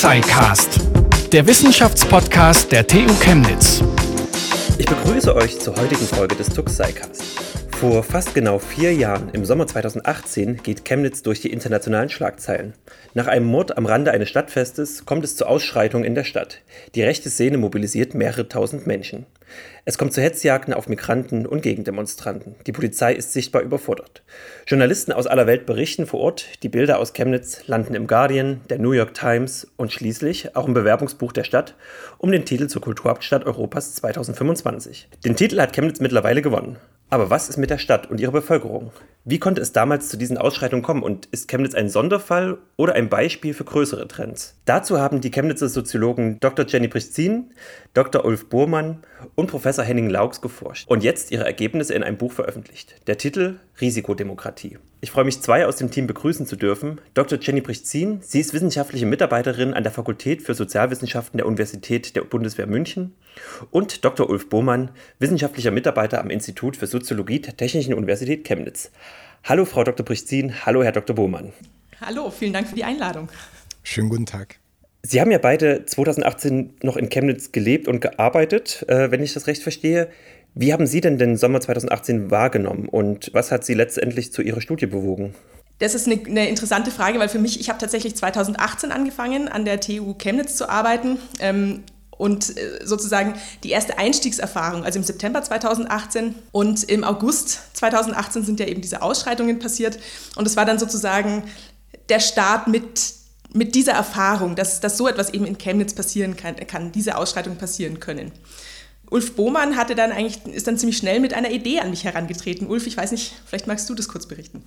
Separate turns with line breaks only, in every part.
SciCast, der Wissenschaftspodcast der TU Chemnitz.
Ich begrüße euch zur heutigen Folge des TUX SciCast. Vor fast genau vier Jahren, im Sommer 2018, geht Chemnitz durch die internationalen Schlagzeilen. Nach einem Mord am Rande eines Stadtfestes kommt es zu Ausschreitungen in der Stadt. Die rechte Szene mobilisiert mehrere tausend Menschen. Es kommt zu Hetzjagden auf Migranten und Gegendemonstranten. Die Polizei ist sichtbar überfordert. Journalisten aus aller Welt berichten vor Ort. Die Bilder aus Chemnitz landen im Guardian, der New York Times und schließlich auch im Bewerbungsbuch der Stadt um den Titel zur Kulturhauptstadt Europas 2025. Den Titel hat Chemnitz mittlerweile gewonnen. Aber was ist mit der Stadt und ihrer Bevölkerung? Wie konnte es damals zu diesen Ausschreitungen kommen und ist Chemnitz ein Sonderfall oder ein Beispiel für größere Trends? Dazu haben die Chemnitzer Soziologen Dr. Jenny Prichzin, Dr. Ulf Bohrmann und Professor Henning Laux geforscht und jetzt ihre Ergebnisse in einem Buch veröffentlicht. Der Titel Risikodemokratie. Ich freue mich, zwei aus dem Team begrüßen zu dürfen. Dr. Jenny Prichzin, sie ist wissenschaftliche Mitarbeiterin an der Fakultät für Sozialwissenschaften der Universität der Bundeswehr München und Dr. Ulf Bohrmann, wissenschaftlicher Mitarbeiter am Institut für Soziologie der Technischen Universität Chemnitz. Hallo, Frau Dr. Prichzin, hallo, Herr Dr. Bohrmann.
Hallo, vielen Dank für die Einladung.
Schönen guten Tag.
Sie haben ja beide 2018 noch in Chemnitz gelebt und gearbeitet, äh, wenn ich das recht verstehe. Wie haben Sie denn den Sommer 2018 wahrgenommen und was hat Sie letztendlich zu Ihrer Studie bewogen?
Das ist eine, eine interessante Frage, weil für mich, ich habe tatsächlich 2018 angefangen, an der TU Chemnitz zu arbeiten. Ähm, und äh, sozusagen die erste Einstiegserfahrung, also im September 2018 und im August 2018 sind ja eben diese Ausschreitungen passiert und es war dann sozusagen der Start mit mit dieser Erfahrung, dass, dass so etwas eben in Chemnitz passieren kann, kann diese Ausschreitungen passieren können. Ulf Bohmann hatte dann eigentlich, ist dann ziemlich schnell mit einer Idee an mich herangetreten. Ulf, ich weiß nicht, vielleicht magst du das kurz berichten.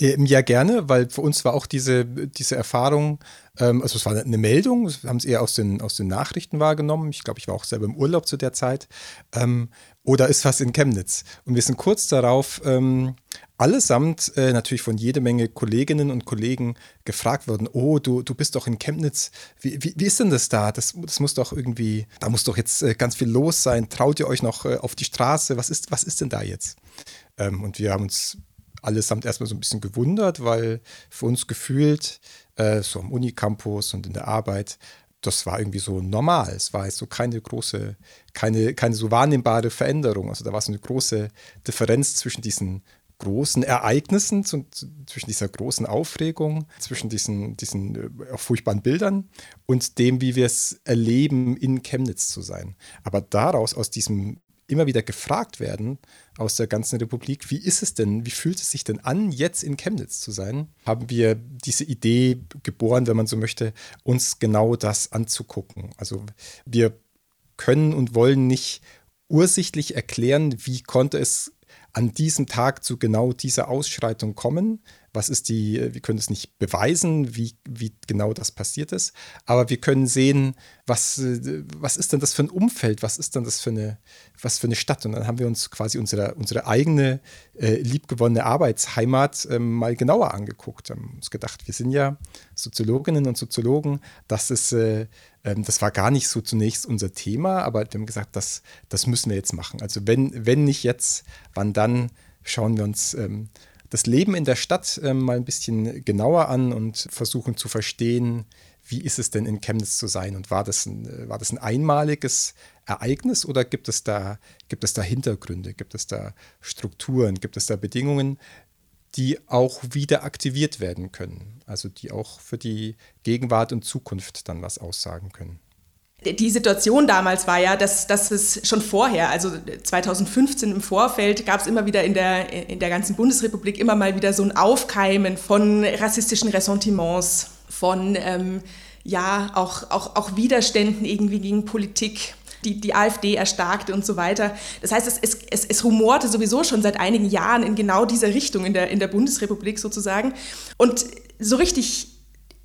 Ähm, ja, gerne, weil für uns war auch diese, diese Erfahrung, ähm, also es war eine Meldung, wir haben es eher aus den, aus den Nachrichten wahrgenommen. Ich glaube, ich war auch selber im Urlaub zu der Zeit. Ähm, oder ist was in Chemnitz? Und wir sind kurz darauf ähm, allesamt äh, natürlich von jede Menge Kolleginnen und Kollegen gefragt worden, oh, du, du bist doch in Chemnitz, wie, wie, wie ist denn das da? Das, das muss doch irgendwie, da muss doch jetzt äh, ganz viel los sein. Traut ihr euch noch äh, auf die Straße? Was ist, was ist denn da jetzt? Ähm, und wir haben uns allesamt erstmal so ein bisschen gewundert, weil für uns gefühlt, äh, so am Unicampus und in der Arbeit, das war irgendwie so normal. Es war jetzt so keine große, keine, keine so wahrnehmbare Veränderung. Also da war so eine große Differenz zwischen diesen großen Ereignissen, zwischen dieser großen Aufregung, zwischen diesen, diesen äh, furchtbaren Bildern und dem, wie wir es erleben, in Chemnitz zu sein. Aber daraus, aus diesem immer wieder gefragt werden aus der ganzen Republik, wie ist es denn, wie fühlt es sich denn an, jetzt in Chemnitz zu sein, haben wir diese Idee geboren, wenn man so möchte, uns genau das anzugucken. Also wir können und wollen nicht ursichtlich erklären, wie konnte es an diesem Tag zu genau dieser Ausschreitung kommen. Was ist die, wir können es nicht beweisen, wie, wie genau das passiert ist, aber wir können sehen, was, was ist denn das für ein Umfeld, was ist denn das für eine, was für eine Stadt. Und dann haben wir uns quasi unsere, unsere eigene äh, liebgewonnene Arbeitsheimat äh, mal genauer angeguckt. Haben uns gedacht, wir sind ja Soziologinnen und Soziologen, das ist äh, ähm, das war gar nicht so zunächst unser Thema, aber wir haben gesagt, das, das müssen wir jetzt machen. Also wenn, wenn nicht jetzt, wann dann, schauen wir uns ähm, das Leben in der Stadt ähm, mal ein bisschen genauer an und versuchen zu verstehen, wie ist es denn in Chemnitz zu sein und war das ein, war das ein einmaliges Ereignis oder gibt es, da, gibt es da Hintergründe, gibt es da Strukturen, gibt es da Bedingungen, die auch wieder aktiviert werden können, also die auch für die Gegenwart und Zukunft dann was aussagen können.
Die Situation damals war ja, dass, dass es schon vorher, also 2015 im Vorfeld, gab es immer wieder in der, in der ganzen Bundesrepublik immer mal wieder so ein Aufkeimen von rassistischen Ressentiments, von ähm, ja auch, auch, auch Widerständen irgendwie gegen Politik die, die AfD erstarkte und so weiter. Das heißt, es, es, es, es rumorte sowieso schon seit einigen Jahren in genau dieser Richtung in der, in der Bundesrepublik sozusagen. Und so richtig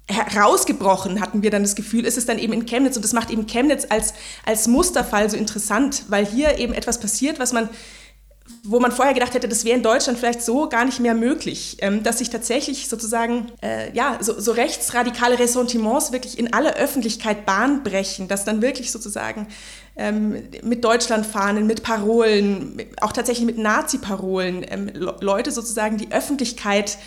herausgebrochen hatten wir dann das Gefühl, ist es dann eben in Chemnitz und das macht eben Chemnitz als, als Musterfall so interessant, weil hier eben etwas passiert, was man wo man vorher gedacht hätte, das wäre in Deutschland vielleicht so gar nicht mehr möglich, ähm, dass sich tatsächlich sozusagen äh, ja, so, so, rechtsradikale Ressentiments wirklich in aller Öffentlichkeit Bahn brechen, dass dann wirklich sozusagen ähm, mit Deutschlandfahnen, mit Parolen, auch tatsächlich mit Nazi-Parolen ähm, Leute sozusagen die Öffentlichkeit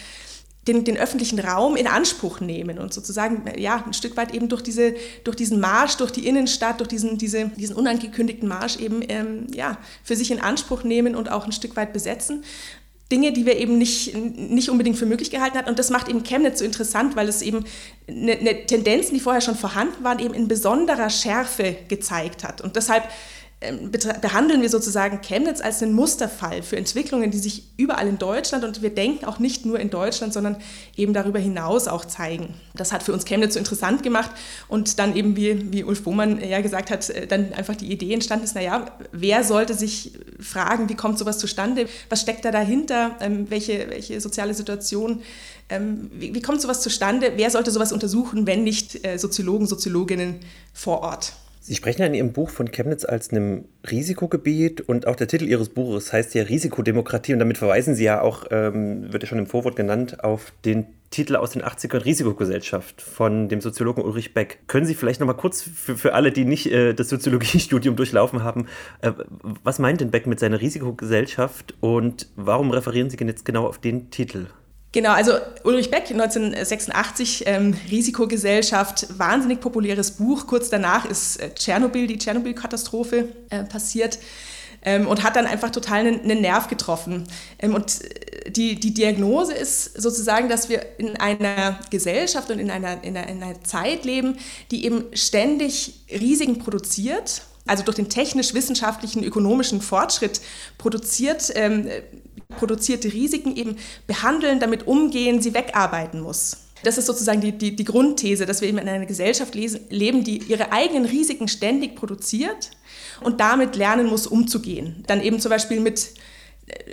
den, den, öffentlichen Raum in Anspruch nehmen und sozusagen ja ein Stück weit eben durch diese durch diesen Marsch durch die Innenstadt durch diesen diese, diesen unangekündigten Marsch eben ähm, ja für sich in Anspruch nehmen und auch ein Stück weit besetzen Dinge, die wir eben nicht, nicht unbedingt für möglich gehalten hatten. Und das macht eben Chemnitz so interessant, weil es eben eine, eine Tendenzen, die vorher schon vorhanden waren, eben in besonderer Schärfe gezeigt hat. Und deshalb behandeln wir sozusagen Chemnitz als einen Musterfall für Entwicklungen, die sich überall in Deutschland und wir denken auch nicht nur in Deutschland, sondern eben darüber hinaus auch zeigen. Das hat für uns Chemnitz so interessant gemacht und dann eben, wie, wie Ulf Bohmann ja gesagt hat, äh, dann einfach die Idee entstanden ist, naja, wer sollte sich fragen, wie kommt sowas zustande, was steckt da dahinter, ähm, welche, welche soziale Situation, ähm, wie, wie kommt sowas zustande, wer sollte sowas untersuchen, wenn nicht äh, Soziologen, Soziologinnen vor Ort.
Sie sprechen ja in Ihrem Buch von Chemnitz als einem Risikogebiet und auch der Titel Ihres Buches heißt ja Risikodemokratie und damit verweisen Sie ja auch, ähm, wird ja schon im Vorwort genannt, auf den Titel aus den 80ern Risikogesellschaft von dem Soziologen Ulrich Beck. Können Sie vielleicht noch mal kurz für, für alle, die nicht äh, das Soziologiestudium durchlaufen haben, äh, was meint denn Beck mit seiner Risikogesellschaft und warum referieren Sie jetzt genau auf den Titel?
Genau, also Ulrich Beck, 1986, ähm, Risikogesellschaft, wahnsinnig populäres Buch. Kurz danach ist äh, Tschernobyl, die Tschernobyl-Katastrophe äh, passiert ähm, und hat dann einfach total einen, einen Nerv getroffen. Ähm, und äh, die, die Diagnose ist sozusagen, dass wir in einer Gesellschaft und in einer, in einer, in einer Zeit leben, die eben ständig Risiken produziert also durch den technisch-wissenschaftlichen, ökonomischen Fortschritt produziert, ähm, produzierte Risiken eben behandeln, damit umgehen, sie wegarbeiten muss. Das ist sozusagen die, die, die Grundthese, dass wir eben in einer Gesellschaft lesen, leben, die ihre eigenen Risiken ständig produziert und damit lernen muss, umzugehen. Dann eben zum Beispiel mit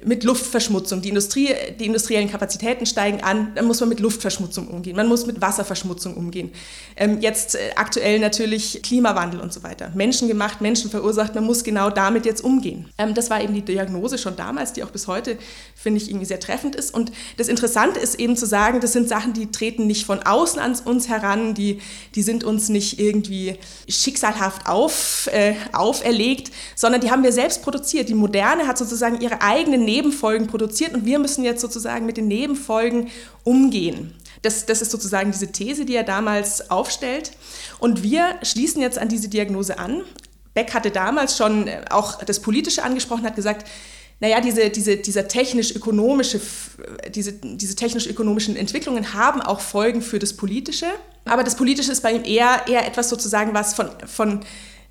mit Luftverschmutzung. Die, Industrie, die industriellen Kapazitäten steigen an, dann muss man mit Luftverschmutzung umgehen, man muss mit Wasserverschmutzung umgehen. Ähm, jetzt äh, aktuell natürlich Klimawandel und so weiter. Menschengemacht, Menschen verursacht, man muss genau damit jetzt umgehen. Ähm, das war eben die Diagnose schon damals, die auch bis heute, finde ich, irgendwie sehr treffend ist. Und das Interessante ist eben zu sagen, das sind Sachen, die treten nicht von außen an uns heran, die, die sind uns nicht irgendwie schicksalhaft auf, äh, auferlegt, sondern die haben wir selbst produziert. Die Moderne hat sozusagen ihre eigene eigenen Nebenfolgen produziert und wir müssen jetzt sozusagen mit den Nebenfolgen umgehen. Das, das ist sozusagen diese These, die er damals aufstellt. Und wir schließen jetzt an diese Diagnose an. Beck hatte damals schon auch das Politische angesprochen, hat gesagt, naja, diese, diese, dieser technisch-ökonomische, diese, diese technisch-ökonomischen Entwicklungen haben auch Folgen für das Politische. Aber das Politische ist bei ihm eher, eher etwas sozusagen, was von, von,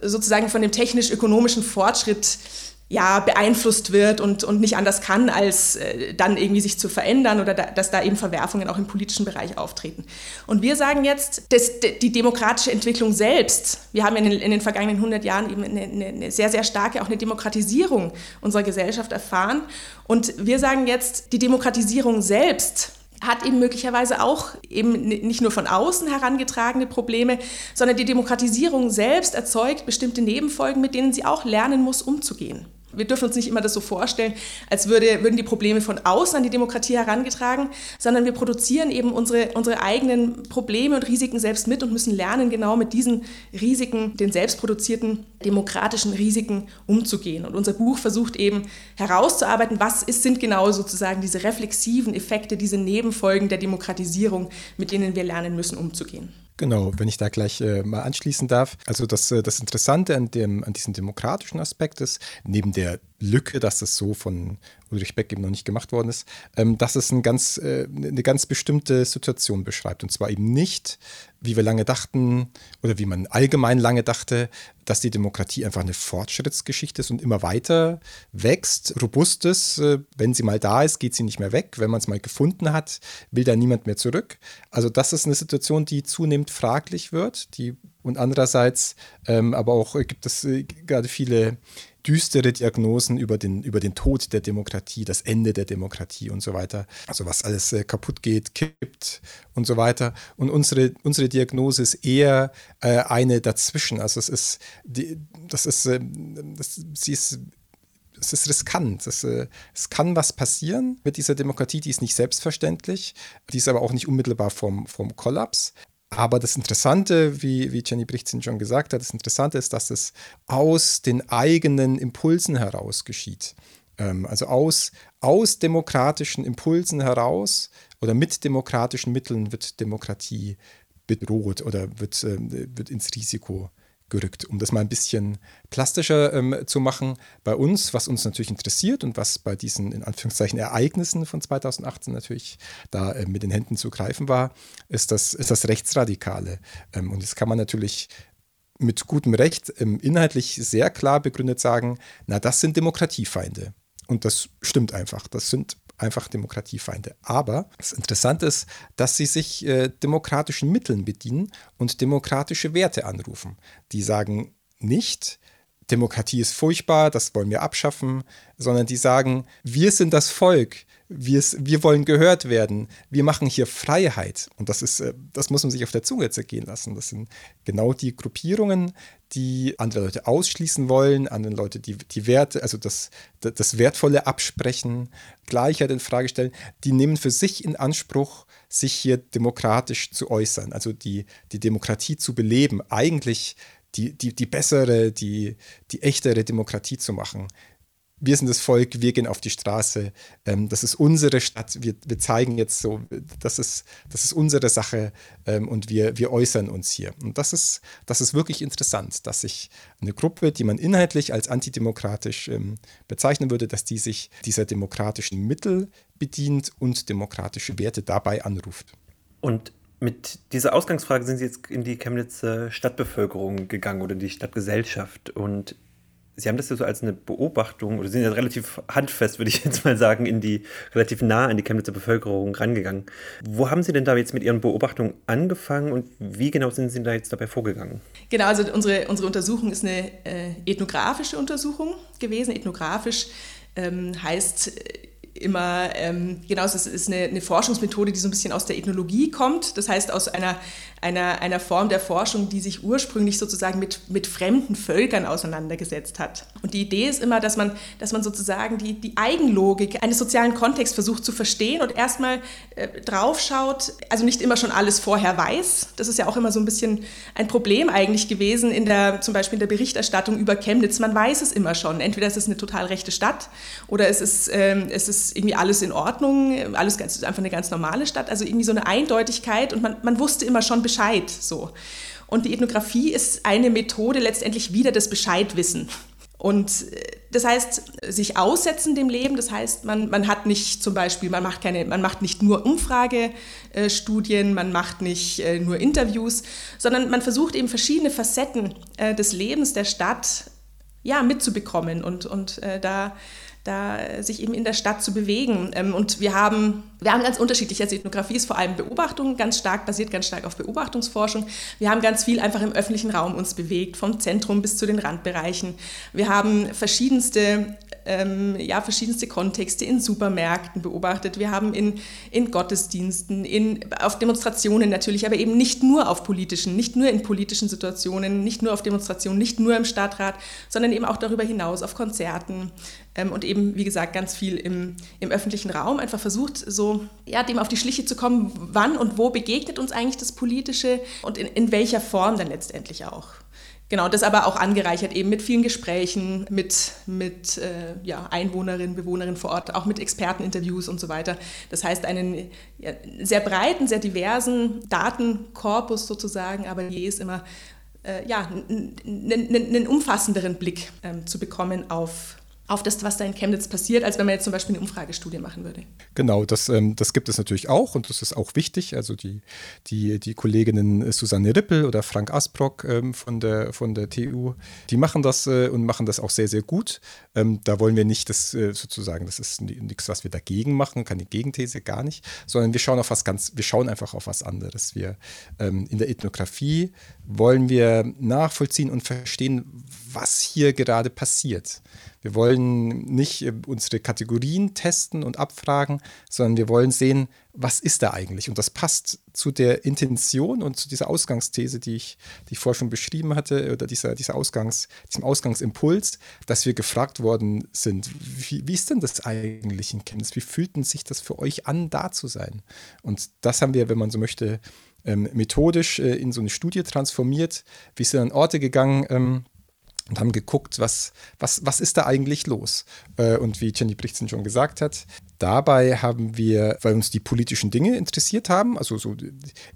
sozusagen von dem technisch-ökonomischen Fortschritt ja, beeinflusst wird und, und nicht anders kann, als äh, dann irgendwie sich zu verändern oder da, dass da eben Verwerfungen auch im politischen Bereich auftreten. Und wir sagen jetzt, dass die demokratische Entwicklung selbst, wir haben in den, in den vergangenen 100 Jahren eben eine, eine, sehr, sehr starke, auch eine Demokratisierung unserer Gesellschaft erfahren. Und wir sagen jetzt, die Demokratisierung selbst hat eben möglicherweise auch eben nicht nur von außen herangetragene Probleme, sondern die Demokratisierung selbst erzeugt bestimmte Nebenfolgen, mit denen sie auch lernen muss, umzugehen wir dürfen uns nicht immer das so vorstellen, als würde, würden die Probleme von außen an die Demokratie herangetragen, sondern wir produzieren eben unsere, unsere eigenen Probleme und Risiken selbst mit und müssen lernen, genau mit diesen Risiken, den selbstproduzierten demokratischen Risiken umzugehen. Und unser Buch versucht eben herauszuarbeiten, was ist, sind genau sozusagen diese reflexiven Effekte, diese Nebenfolgen der Demokratisierung, mit denen wir lernen müssen, umzugehen.
Genau, wenn ich da gleich äh, mal anschließen darf. Also das, äh, das Interessante an, dem, an diesem demokratischen Aspekt ist, neben der Lücke, dass das so von Ulrich Beck eben noch nicht gemacht worden ist, ähm, dass es ein ganz, äh, eine ganz bestimmte Situation beschreibt. Und zwar eben nicht, wie wir lange dachten oder wie man allgemein lange dachte, dass die Demokratie einfach eine Fortschrittsgeschichte ist und immer weiter wächst, robust ist. Äh, wenn sie mal da ist, geht sie nicht mehr weg. Wenn man es mal gefunden hat, will da niemand mehr zurück. Also das ist eine Situation, die zunehmend fraglich wird. Die, und andererseits ähm, aber auch gibt es äh, gerade viele düstere Diagnosen über den, über den Tod der Demokratie, das Ende der Demokratie und so weiter. Also was alles äh, kaputt geht, kippt und so weiter. Und unsere, unsere Diagnose ist eher äh, eine dazwischen. Also es ist, die, das ist, äh, das, sie ist es ist riskant. Es, äh, es, kann was passieren mit dieser Demokratie, die ist nicht selbstverständlich, die ist aber auch nicht unmittelbar vom, vom Kollaps. Aber das Interessante, wie, wie Jenny Brichtzin schon gesagt hat, das Interessante ist, dass es aus den eigenen Impulsen heraus geschieht. Ähm, also aus, aus demokratischen Impulsen heraus oder mit demokratischen Mitteln wird Demokratie bedroht oder wird, äh, wird ins Risiko gerückt. Um das mal ein bisschen plastischer ähm, zu machen, bei uns, was uns natürlich interessiert und was bei diesen in Anführungszeichen Ereignissen von 2018 natürlich da äh, mit den Händen zu greifen war, ist das, ist das Rechtsradikale. Ähm, und jetzt kann man natürlich mit gutem Recht ähm, inhaltlich sehr klar begründet sagen, na, das sind Demokratiefeinde. Und das stimmt einfach. Das sind einfach Demokratiefeinde. Aber das Interessante ist, dass sie sich äh, demokratischen Mitteln bedienen und demokratische Werte anrufen. Die sagen nicht, Demokratie ist furchtbar, das wollen wir abschaffen, sondern die sagen, wir sind das Volk, wir, wir wollen gehört werden, wir machen hier Freiheit. Und das ist, äh, das muss man sich auf der Zunge zergehen lassen. Das sind genau die Gruppierungen, die andere Leute ausschließen wollen, andere Leute die, die Werte, also das, das Wertvolle absprechen, Gleichheit in Frage stellen, die nehmen für sich in Anspruch, sich hier demokratisch zu äußern, also die, die Demokratie zu beleben, eigentlich die, die, die bessere, die, die echtere Demokratie zu machen wir sind das Volk, wir gehen auf die Straße, ähm, das ist unsere Stadt, wir, wir zeigen jetzt so, das ist, das ist unsere Sache ähm, und wir, wir äußern uns hier. Und das ist, das ist wirklich interessant, dass sich eine Gruppe, die man inhaltlich als antidemokratisch ähm, bezeichnen würde, dass die sich dieser demokratischen Mittel bedient und demokratische Werte dabei anruft.
Und mit dieser Ausgangsfrage sind Sie jetzt in die Chemnitzer Stadtbevölkerung gegangen oder die Stadtgesellschaft. Und Sie haben das ja so als eine Beobachtung oder sind ja relativ handfest, würde ich jetzt mal sagen, in die relativ nah an die Chemnitzer Bevölkerung rangegangen. Wo haben Sie denn da jetzt mit Ihren Beobachtungen angefangen und wie genau sind Sie da jetzt dabei vorgegangen?
Genau, also unsere, unsere Untersuchung ist eine äh, ethnografische Untersuchung gewesen. Ethnografisch ähm, heißt immer, ähm, genau, es ist eine, eine, Forschungsmethode, die so ein bisschen aus der Ethnologie kommt, das heißt aus einer, einer, einer Form der Forschung, die sich ursprünglich sozusagen mit, mit fremden Völkern auseinandergesetzt hat. Und die Idee ist immer, dass man, dass man sozusagen die, die Eigenlogik eines sozialen Kontexts versucht zu verstehen und erstmal äh, draufschaut, also nicht immer schon alles vorher weiß. Das ist ja auch immer so ein bisschen ein Problem eigentlich gewesen in der, zum Beispiel in der Berichterstattung über Chemnitz. Man weiß es immer schon. Entweder ist es eine total rechte Stadt oder es ist, ähm, es ist irgendwie alles in Ordnung, alles ganz, einfach eine ganz normale Stadt, also irgendwie so eine Eindeutigkeit und man, man wusste immer schon Bescheid so. Und die Ethnographie ist eine Methode letztendlich wieder das Bescheidwissen. Und äh, das heißt, sich aussetzen dem Leben, das heißt, man, man hat nicht zum Beispiel, man macht, keine, man macht nicht nur Umfragestudien, man macht nicht äh, nur Interviews, sondern man versucht eben verschiedene Facetten äh, des Lebens der Stadt ja, mitzubekommen und, und da da sich eben in der Stadt zu bewegen. Ähm, und wir haben, wir haben ganz unterschiedliche, Ethnographie ist vor allem Beobachtung, ganz stark, basiert ganz stark auf Beobachtungsforschung. Wir haben ganz viel einfach im öffentlichen Raum uns bewegt, vom Zentrum bis zu den Randbereichen. Wir haben verschiedenste ähm, ja, verschiedenste Kontexte in Supermärkten beobachtet. Wir haben in, in Gottesdiensten, in, auf Demonstrationen natürlich, aber eben nicht nur auf politischen, nicht nur in politischen Situationen, nicht nur auf Demonstrationen, nicht nur im Stadtrat, sondern eben auch darüber hinaus auf Konzerten ähm, und eben, wie gesagt, ganz viel im, im öffentlichen Raum. Einfach versucht, so ja, dem auf die Schliche zu kommen, wann und wo begegnet uns eigentlich das Politische und in, in welcher Form dann letztendlich auch. Genau, das aber auch angereichert eben mit vielen Gesprächen, mit, mit äh, ja, Einwohnerinnen, Bewohnerinnen vor Ort, auch mit Experteninterviews und so weiter. Das heißt, einen ja, sehr breiten, sehr diversen Datenkorpus sozusagen, aber je ist immer äh, ja, einen umfassenderen Blick ähm, zu bekommen auf auf das, was da in Chemnitz passiert, als wenn man jetzt zum Beispiel eine Umfragestudie machen würde.
Genau, das, ähm, das gibt es natürlich auch und das ist auch wichtig. Also die, die, die Kolleginnen Susanne Rippel oder Frank Asbrock ähm, von, der, von der TU, die machen das äh, und machen das auch sehr, sehr gut. Ähm, da wollen wir nicht das äh, sozusagen, das ist nichts, was wir dagegen machen, keine Gegenthese, gar nicht, sondern wir schauen auf was ganz, wir schauen einfach auf was anderes. Wir ähm, in der Ethnographie wollen wir nachvollziehen und verstehen, was hier gerade passiert. Wir wollen nicht äh, unsere Kategorien testen und abfragen, sondern wir wollen sehen, was ist da eigentlich? Und das passt zu der Intention und zu dieser Ausgangsthese, die ich, die ich vorher schon beschrieben hatte, oder dieser, dieser Ausgangs, diesem Ausgangsimpuls, dass wir gefragt worden sind, wie, wie ist denn das eigentlich in Chemnitz? Wie fühlt denn sich das für euch an, da zu sein? Und das haben wir, wenn man so möchte, ähm, methodisch äh, in so eine Studie transformiert. Wir sind an Orte gegangen, ähm, und haben geguckt, was, was, was ist da eigentlich los. Äh, und wie Jenny Brichtsen schon gesagt hat, dabei haben wir, weil uns die politischen Dinge interessiert haben, also so,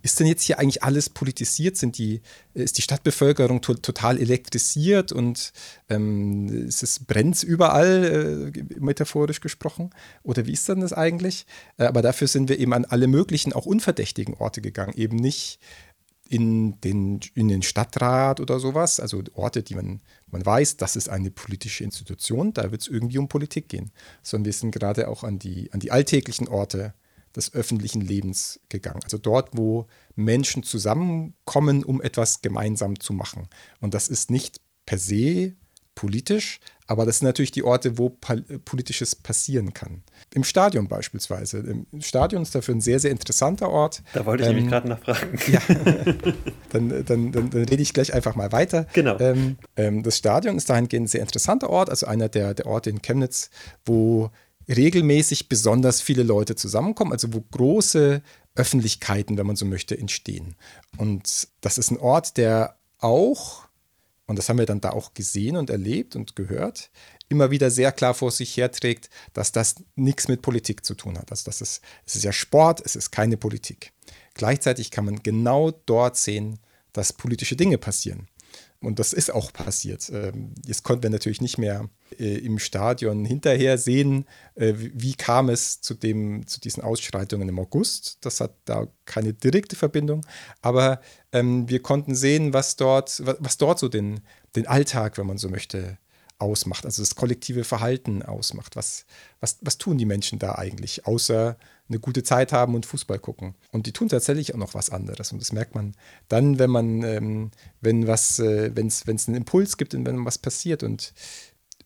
ist denn jetzt hier eigentlich alles politisiert? Sind die, ist die Stadtbevölkerung to total elektrisiert und ähm, ist es brennt überall, äh, metaphorisch gesprochen? Oder wie ist denn das eigentlich? Äh, aber dafür sind wir eben an alle möglichen, auch unverdächtigen Orte gegangen, eben nicht in den, in den Stadtrat oder sowas, also Orte, die man, man weiß, das ist eine politische Institution, da wird es irgendwie um Politik gehen, sondern wir sind gerade auch an die, an die alltäglichen Orte des öffentlichen Lebens gegangen. Also dort, wo Menschen zusammenkommen, um etwas gemeinsam zu machen. Und das ist nicht per se politisch, aber das sind natürlich die Orte, wo Politisches passieren kann. Im Stadion beispielsweise. Im Stadion ist dafür ein sehr, sehr interessanter Ort.
Da wollte ich ähm, nämlich gerade nachfragen.
Ja, dann, dann, dann, dann, rede ich gleich einfach mal weiter.
Genau.
Ähm, ähm, das Stadion ist dahingehend ein sehr interessanter Ort, also einer der, der Orte in Chemnitz, wo regelmäßig besonders viele Leute zusammenkommen, also wo große Öffentlichkeiten, wenn man so möchte, entstehen. Und das ist ein Ort, der auch und das haben wir dann da auch gesehen und erlebt und gehört, immer wieder sehr klar vor sich herträgt, dass das nichts mit Politik zu tun hat. Also das ist, es ist ja Sport, es ist keine Politik. Gleichzeitig kann man genau dort sehen, dass politische Dinge passieren. Und das ist auch passiert. Ähm, jetzt konnten wir natürlich nicht mehr äh, im Stadion hinterher sehen, äh, wie kam es zu, dem, zu diesen Ausschreitungen im August. Das hat da keine direkte Verbindung. Aber ähm, wir konnten sehen, was dort, was dort so den, den Alltag, wenn man so möchte, ausmacht, also das kollektive Verhalten ausmacht. Was, was, was tun die Menschen da eigentlich, außer eine gute Zeit haben und Fußball gucken? Und die tun tatsächlich auch noch was anderes. Und das merkt man dann, wenn man, ähm, wenn was, äh, wenn es einen Impuls gibt und wenn was passiert. Und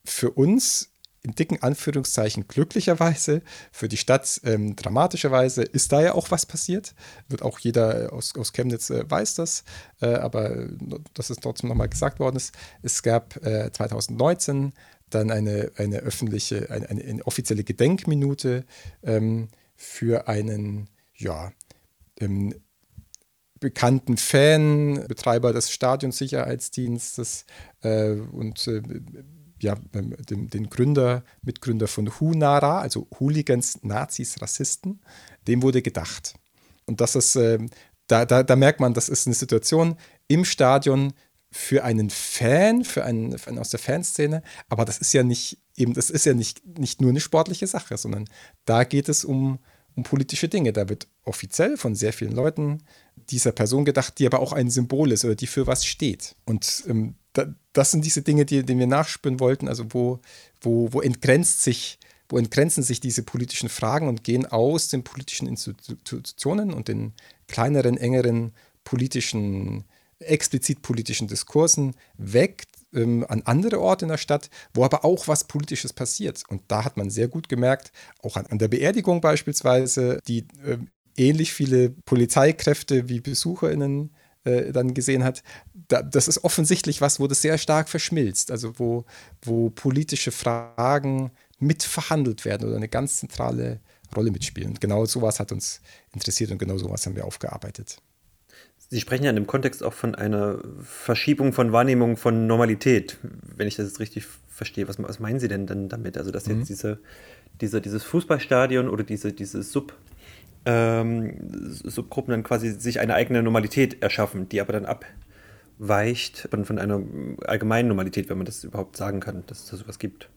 für uns in dicken Anführungszeichen glücklicherweise, für die Stadt ähm, dramatischerweise ist da ja auch was passiert. Wird auch jeder aus, aus Chemnitz äh, weiß das, äh, aber dass es trotzdem nochmal gesagt worden ist. Es gab äh, 2019 dann eine, eine öffentliche, eine, eine, eine offizielle Gedenkminute ähm, für einen, ja, ähm, bekannten Fan, Betreiber des Stadionsicherheitsdienstes äh, und äh, ja, den, den, Gründer, Mitgründer von Hunara, also Hooligans, Nazis, Rassisten, dem wurde gedacht. Und das ist, äh, da, da, da merkt man, das ist eine Situation im Stadion für einen Fan, für einen, für einen aus der Fanszene, aber das ist ja nicht eben, das ist ja nicht, nicht nur eine sportliche Sache, sondern da geht es um, um politische Dinge. Da wird offiziell von sehr vielen Leuten dieser Person gedacht, die aber auch ein Symbol ist oder die für was steht. Und ähm, da, das sind diese Dinge, die, die wir nachspüren wollten. Also wo, wo, wo entgrenzt sich, wo entgrenzen sich diese politischen Fragen und gehen aus den politischen Institutionen und den kleineren, engeren politischen, explizit politischen Diskursen weg ähm, an andere Orte in der Stadt, wo aber auch was Politisches passiert. Und da hat man sehr gut gemerkt, auch an, an der Beerdigung beispielsweise, die äh, ähnlich viele Polizeikräfte wie BesucherInnen äh, dann gesehen hat, da, das ist offensichtlich was, wo das sehr stark verschmilzt, also wo, wo politische Fragen mitverhandelt werden oder eine ganz zentrale Rolle mitspielen. Und genau sowas hat uns interessiert und genau sowas haben wir aufgearbeitet.
Sie sprechen ja in dem Kontext auch von einer Verschiebung von Wahrnehmung von Normalität, wenn ich das jetzt richtig verstehe. Was, was meinen Sie denn dann damit? Also, dass mhm. jetzt diese, diese, dieses Fußballstadion oder diese, diese Sub- ähm, Subgruppen dann quasi sich eine eigene Normalität erschaffen, die aber dann abweicht von, von einer allgemeinen Normalität, wenn man das überhaupt sagen kann, dass es da sowas gibt.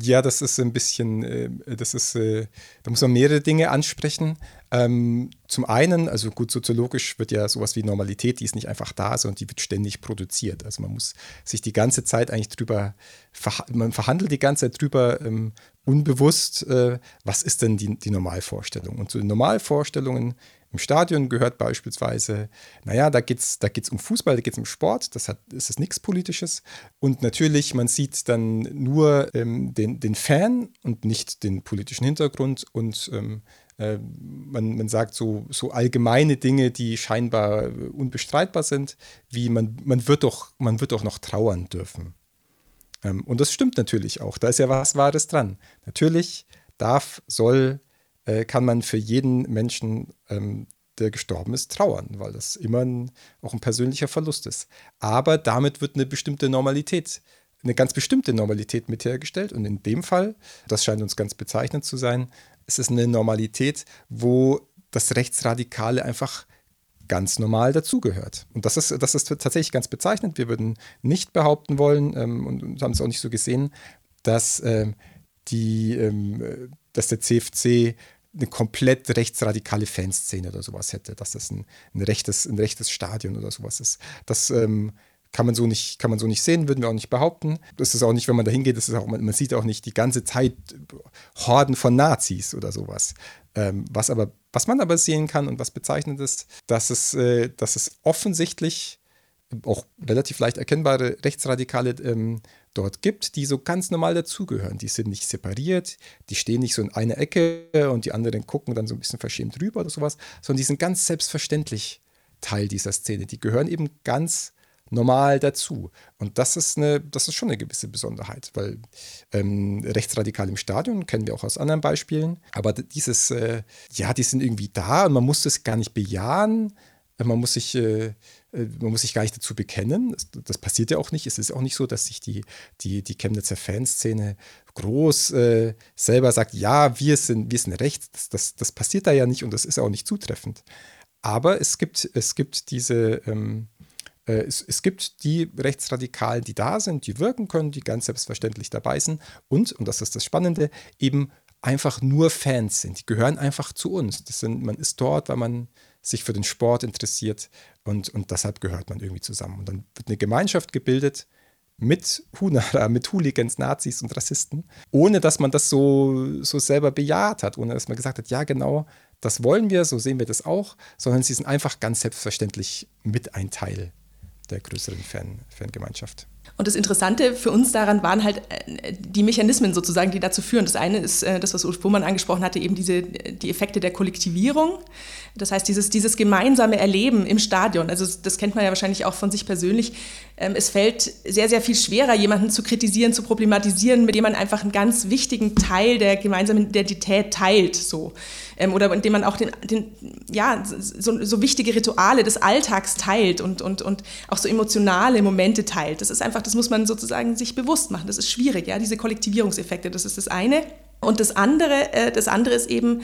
Ja, das ist ein bisschen, äh, das ist, äh, da muss man mehrere Dinge ansprechen. Ähm, zum einen, also gut, soziologisch wird ja sowas wie Normalität, die ist nicht einfach da, sondern die wird ständig produziert. Also man muss sich die ganze Zeit eigentlich drüber, man verhandelt die ganze Zeit drüber, ähm, unbewusst, äh, was ist denn die, die Normalvorstellung? Und zu den Normalvorstellungen im Stadion gehört beispielsweise, naja, da geht es da geht's um Fußball, da geht es um Sport, das, hat, ist nichts Politisches. Und natürlich, man sieht dann nur ähm, den, den Fan und nicht den politischen Hintergrund und ähm, äh, man, man sagt so, so allgemeine Dinge, die scheinbar unbestreitbar sind, wie man, man, wird doch, man wird doch noch trauern dürfen. Ähm, und das stimmt natürlich auch. Da ist ja was Wahres dran. Natürlich darf, soll, äh, kann man für jeden Menschen, ähm, der gestorben ist, trauern, weil das immer ein, auch ein persönlicher Verlust ist. Aber damit wird eine bestimmte Normalität eine ganz bestimmte Normalität mit hergestellt. Und in dem Fall, das scheint uns ganz bezeichnend zu sein, ist es eine Normalität, wo das Rechtsradikale einfach ganz normal dazugehört. Und das ist, das ist tatsächlich ganz bezeichnend. Wir würden nicht behaupten wollen ähm, und haben es auch nicht so gesehen, dass, ähm, die, ähm, dass der CFC eine komplett rechtsradikale Fanszene oder sowas hätte, dass das ein, ein, rechtes, ein rechtes Stadion oder sowas ist. Das ähm, kann man so nicht, kann man so nicht sehen, würden wir auch nicht behaupten. Das ist auch nicht, wenn man da hingeht, man, man sieht auch nicht die ganze Zeit Horden von Nazis oder sowas. Ähm, was, aber, was man aber sehen kann und was bezeichnend ist, dass es, äh, dass es offensichtlich auch relativ leicht erkennbare Rechtsradikale ähm, dort gibt, die so ganz normal dazugehören. Die sind nicht separiert, die stehen nicht so in einer Ecke und die anderen gucken dann so ein bisschen verschämt rüber oder sowas, sondern die sind ganz selbstverständlich Teil dieser Szene. Die gehören eben ganz normal dazu. Und das ist, eine, das ist schon eine gewisse Besonderheit, weil ähm, rechtsradikal im Stadion kennen wir auch aus anderen Beispielen. Aber dieses, äh, ja, die sind irgendwie da und man muss das gar nicht bejahen. Man muss sich, äh, man muss sich gar nicht dazu bekennen. Das, das, passiert ja auch nicht. Es ist auch nicht so, dass sich die, die, die Chemnitzer Fanszene groß äh, selber sagt, ja, wir sind, wir sind rechts. Das, das, das, passiert da ja nicht und das ist auch nicht zutreffend. Aber es gibt, es gibt diese, ähm, äh, es, es, gibt die Rechtsradikalen, die da sind, die wirken können, die ganz selbstverständlich dabei sind und, und das ist das Spannende, eben einfach nur Fans sind. Die gehören einfach zu uns. Das sind, man ist dort, weil man sich für den Sport interessiert und, und deshalb gehört man irgendwie zusammen. Und dann wird eine Gemeinschaft gebildet mit Hunara, mit Hooligans, Nazis und Rassisten, ohne dass man das so, so selber bejaht hat, ohne dass man gesagt hat, ja genau, das wollen wir, so sehen wir das auch, sondern sie sind einfach ganz selbstverständlich mit ein Teil der größeren Fan, Fangemeinschaft.
Und das Interessante für uns daran waren halt äh, die Mechanismen sozusagen, die dazu führen. Das eine ist äh, das, was Ulf Buhmann angesprochen hatte, eben diese, die Effekte der Kollektivierung. Das heißt, dieses, dieses gemeinsame Erleben im Stadion. Also das kennt man ja wahrscheinlich auch von sich persönlich. Ähm, es fällt sehr, sehr viel schwerer, jemanden zu kritisieren, zu problematisieren, mit dem man einfach einen ganz wichtigen Teil der gemeinsamen Identität teilt. So. Ähm, oder indem man auch den, den ja, so, so, wichtige Rituale des Alltags teilt und, und, und auch so emotionale Momente teilt. Das ist einfach, das muss man sozusagen sich bewusst machen. Das ist schwierig, ja, diese Kollektivierungseffekte, das ist das eine. Und das andere, äh, das andere ist eben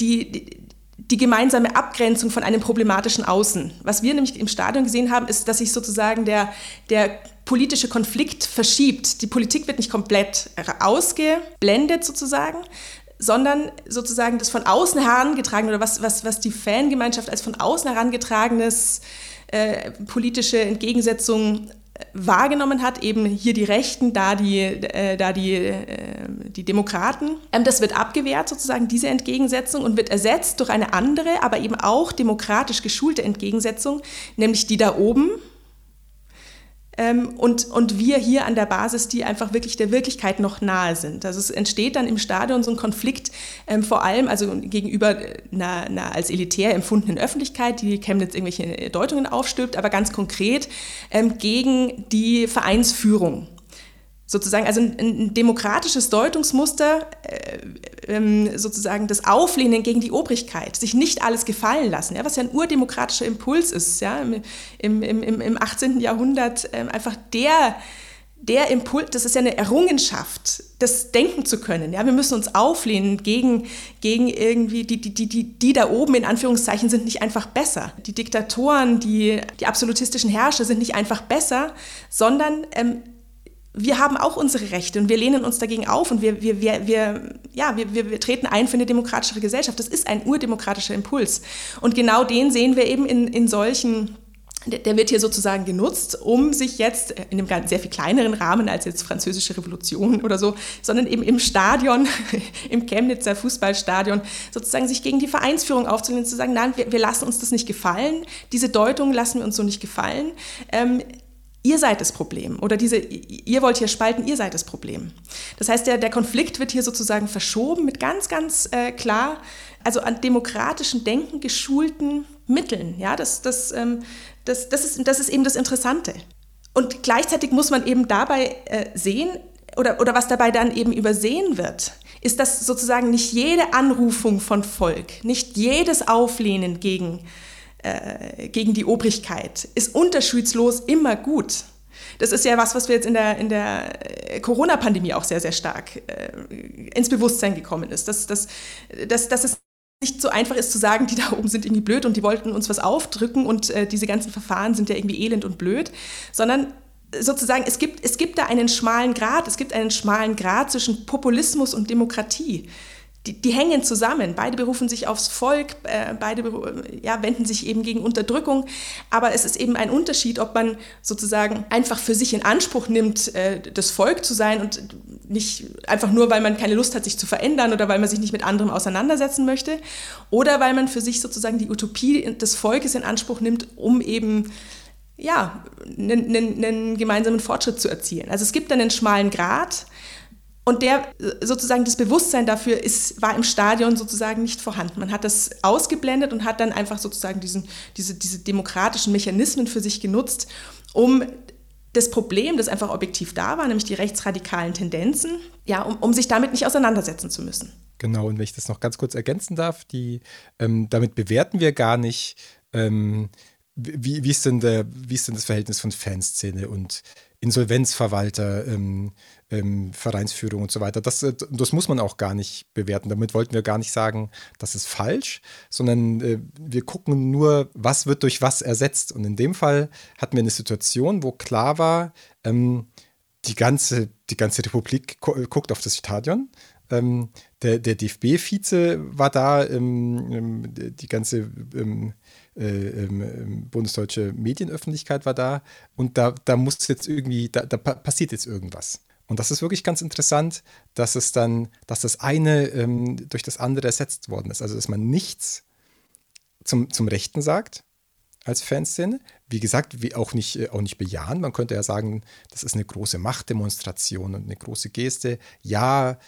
die, die die gemeinsame Abgrenzung von einem problematischen Außen. Was wir nämlich im Stadion gesehen haben, ist, dass sich sozusagen der, der politische Konflikt verschiebt. Die Politik wird nicht komplett ausgeblendet sozusagen, sondern sozusagen das von außen herangetragen oder was, was, was die Fangemeinschaft als von außen herangetragenes äh, politische Entgegensetzung äh, wahrgenommen hat, eben hier die Rechten, da die, äh, da die, äh, die Demokraten. Ähm, das wird abgewehrt, sozusagen diese Entgegensetzung, und wird ersetzt durch eine andere, aber eben auch demokratisch geschulte Entgegensetzung, nämlich die da oben, ähm, und, und wir hier an der Basis, die einfach wirklich der Wirklichkeit noch nahe sind. Also es entsteht dann im Stadion so ein Konflikt, ähm, vor allem also gegenüber einer, einer, als elitär empfundenen Öffentlichkeit, die Chemnitz irgendwelche Deutungen aufstülpt, aber ganz konkret ähm, gegen die Vereinsführung sozusagen, also ein, ein demokratisches Deutungsmuster, äh, ähm, sozusagen das Auflehnen gegen die Obrigkeit, sich nicht alles gefallen lassen, ja, was ja ein urdemokratischer Impuls ist, ja, im, im, im, im 18. Jahrhundert äh, einfach der, der Impuls, das ist ja eine Errungenschaft, das denken zu können. Ja, wir müssen uns auflehnen gegen, gegen irgendwie, die, die, die, die, die da oben in Anführungszeichen sind nicht einfach besser. Die Diktatoren, die, die absolutistischen Herrscher sind nicht einfach besser, sondern ähm, wir haben auch unsere Rechte und wir lehnen uns dagegen auf und wir, wir, wir, wir, ja, wir, wir, wir treten ein für eine demokratischere Gesellschaft. Das ist ein urdemokratischer Impuls. Und genau den sehen wir eben in, in solchen der wird hier sozusagen genutzt, um sich jetzt in einem sehr viel kleineren Rahmen als jetzt französische Revolution oder so, sondern eben im Stadion, im Chemnitzer Fußballstadion, sozusagen sich gegen die Vereinsführung aufzulehnen zu sagen, nein, wir, wir, lassen uns das nicht gefallen, diese Deutung lassen wir uns so nicht gefallen. Ähm, ihr seid das Problem oder diese, ihr wollt hier spalten, ihr seid das Problem. Das heißt, der, der Konflikt wird hier sozusagen verschoben mit ganz, ganz äh, klar, also an demokratischen Denken geschulten Mitteln. Ja, das, das, ähm, das, das, ist, das ist eben das Interessante. Und gleichzeitig muss man eben dabei äh, sehen, oder, oder was dabei dann eben übersehen wird, ist, dass sozusagen nicht jede Anrufung von Volk, nicht jedes Auflehnen gegen äh, gegen die Obrigkeit ist unterschiedslos immer gut. Das ist ja was, was wir jetzt in der, in der äh, Corona-Pandemie auch sehr, sehr stark äh, ins Bewusstsein gekommen ist. Dass, dass, dass, dass es nicht so einfach ist zu sagen, die da oben sind irgendwie blöd und die wollten uns was aufdrücken und äh, diese ganzen Verfahren sind ja irgendwie elend und blöd, sondern sozusagen, es gibt, es gibt da einen schmalen Grad, es gibt einen schmalen Grad zwischen Populismus und Demokratie. Die, die hängen zusammen. Beide berufen sich aufs Volk, äh, beide ja, wenden sich eben gegen Unterdrückung. Aber es ist eben ein Unterschied, ob man sozusagen einfach für sich in Anspruch nimmt, äh, das Volk zu sein und nicht einfach nur, weil man keine Lust hat, sich zu verändern oder weil man sich nicht mit anderem auseinandersetzen möchte, oder weil man für sich sozusagen die Utopie des Volkes in Anspruch nimmt, um eben ja, einen, einen, einen gemeinsamen Fortschritt zu erzielen. Also es gibt einen schmalen Grat und der sozusagen das Bewusstsein dafür ist, war im Stadion sozusagen nicht vorhanden. Man hat das ausgeblendet und hat dann einfach sozusagen diesen, diese, diese demokratischen Mechanismen für sich genutzt, um das Problem, das einfach objektiv da war, nämlich die rechtsradikalen Tendenzen, ja, um, um sich damit nicht auseinandersetzen zu müssen.
Genau, und wenn ich das noch ganz kurz ergänzen darf, die, ähm, damit bewerten wir gar nicht, ähm, wie, wie, ist denn der, wie ist denn das Verhältnis von Fanszene und Insolvenzverwalter, ähm, ähm, Vereinsführung und so weiter? Das, äh, das muss man auch gar nicht bewerten. Damit wollten wir gar nicht sagen, das ist falsch, sondern äh, wir gucken nur, was wird durch was ersetzt. Und in dem Fall hatten wir eine Situation, wo klar war, ähm, die ganze, die ganze Republik guckt auf das Stadion. Ähm, der, der DFB-Vize war da, ähm, ähm, die ganze ähm, äh, ähm, ähm, bundesdeutsche Medienöffentlichkeit war da und da, da muss jetzt irgendwie, da, da passiert jetzt irgendwas. Und das ist wirklich ganz interessant, dass es dann, dass das eine ähm, durch das andere ersetzt worden ist. Also dass man nichts zum, zum Rechten sagt als Fanszene. Wie gesagt, wie auch nicht, äh, auch nicht bejahen. Man könnte ja sagen, das ist eine große Machtdemonstration und eine große Geste. Ja,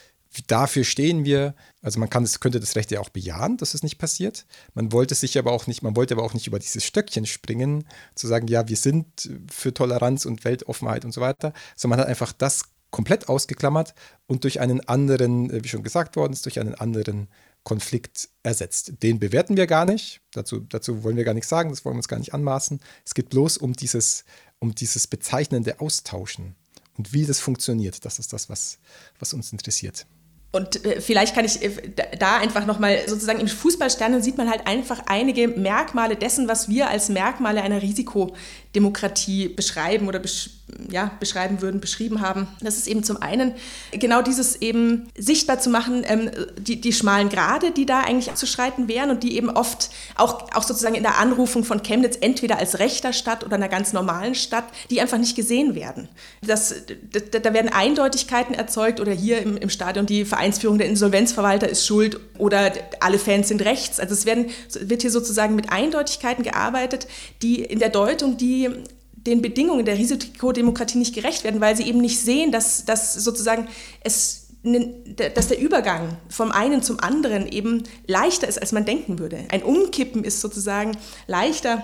dafür stehen wir. Also man kann das, könnte das Recht ja auch bejahen, dass es nicht passiert. Man wollte sich aber auch nicht, man wollte aber auch nicht über dieses Stöckchen springen, zu sagen, ja, wir sind für Toleranz und Weltoffenheit und so weiter, sondern man hat einfach das komplett ausgeklammert und durch einen anderen, äh, wie schon gesagt worden ist, durch einen anderen Konflikt ersetzt. Den bewerten wir gar nicht. Dazu, dazu wollen wir gar nichts sagen, das wollen wir uns gar nicht anmaßen. Es geht bloß um dieses, um dieses bezeichnende Austauschen und wie das funktioniert. Das ist das, was, was uns interessiert.
Und äh, vielleicht kann ich äh, da einfach nochmal sozusagen im Fußballsternen sieht man halt einfach einige Merkmale dessen, was wir als Merkmale einer Risikodemokratie beschreiben oder besch ja, beschreiben würden, beschrieben haben. Das ist eben zum einen genau dieses eben sichtbar zu machen, ähm, die, die schmalen Grade, die da eigentlich abzuschreiten wären und die eben oft auch, auch sozusagen in der Anrufung von Chemnitz entweder als rechter Stadt oder einer ganz normalen Stadt, die einfach nicht gesehen werden. Das, da, da werden Eindeutigkeiten erzeugt oder hier im, im Stadion die Vereinsführung der Insolvenzverwalter ist schuld oder alle Fans sind rechts. Also es werden, wird hier sozusagen mit Eindeutigkeiten gearbeitet, die in der Deutung, die den Bedingungen der Risikodemokratie nicht gerecht werden, weil sie eben nicht sehen, dass, dass sozusagen es dass der Übergang vom einen zum anderen eben leichter ist, als man denken würde. Ein Umkippen ist sozusagen leichter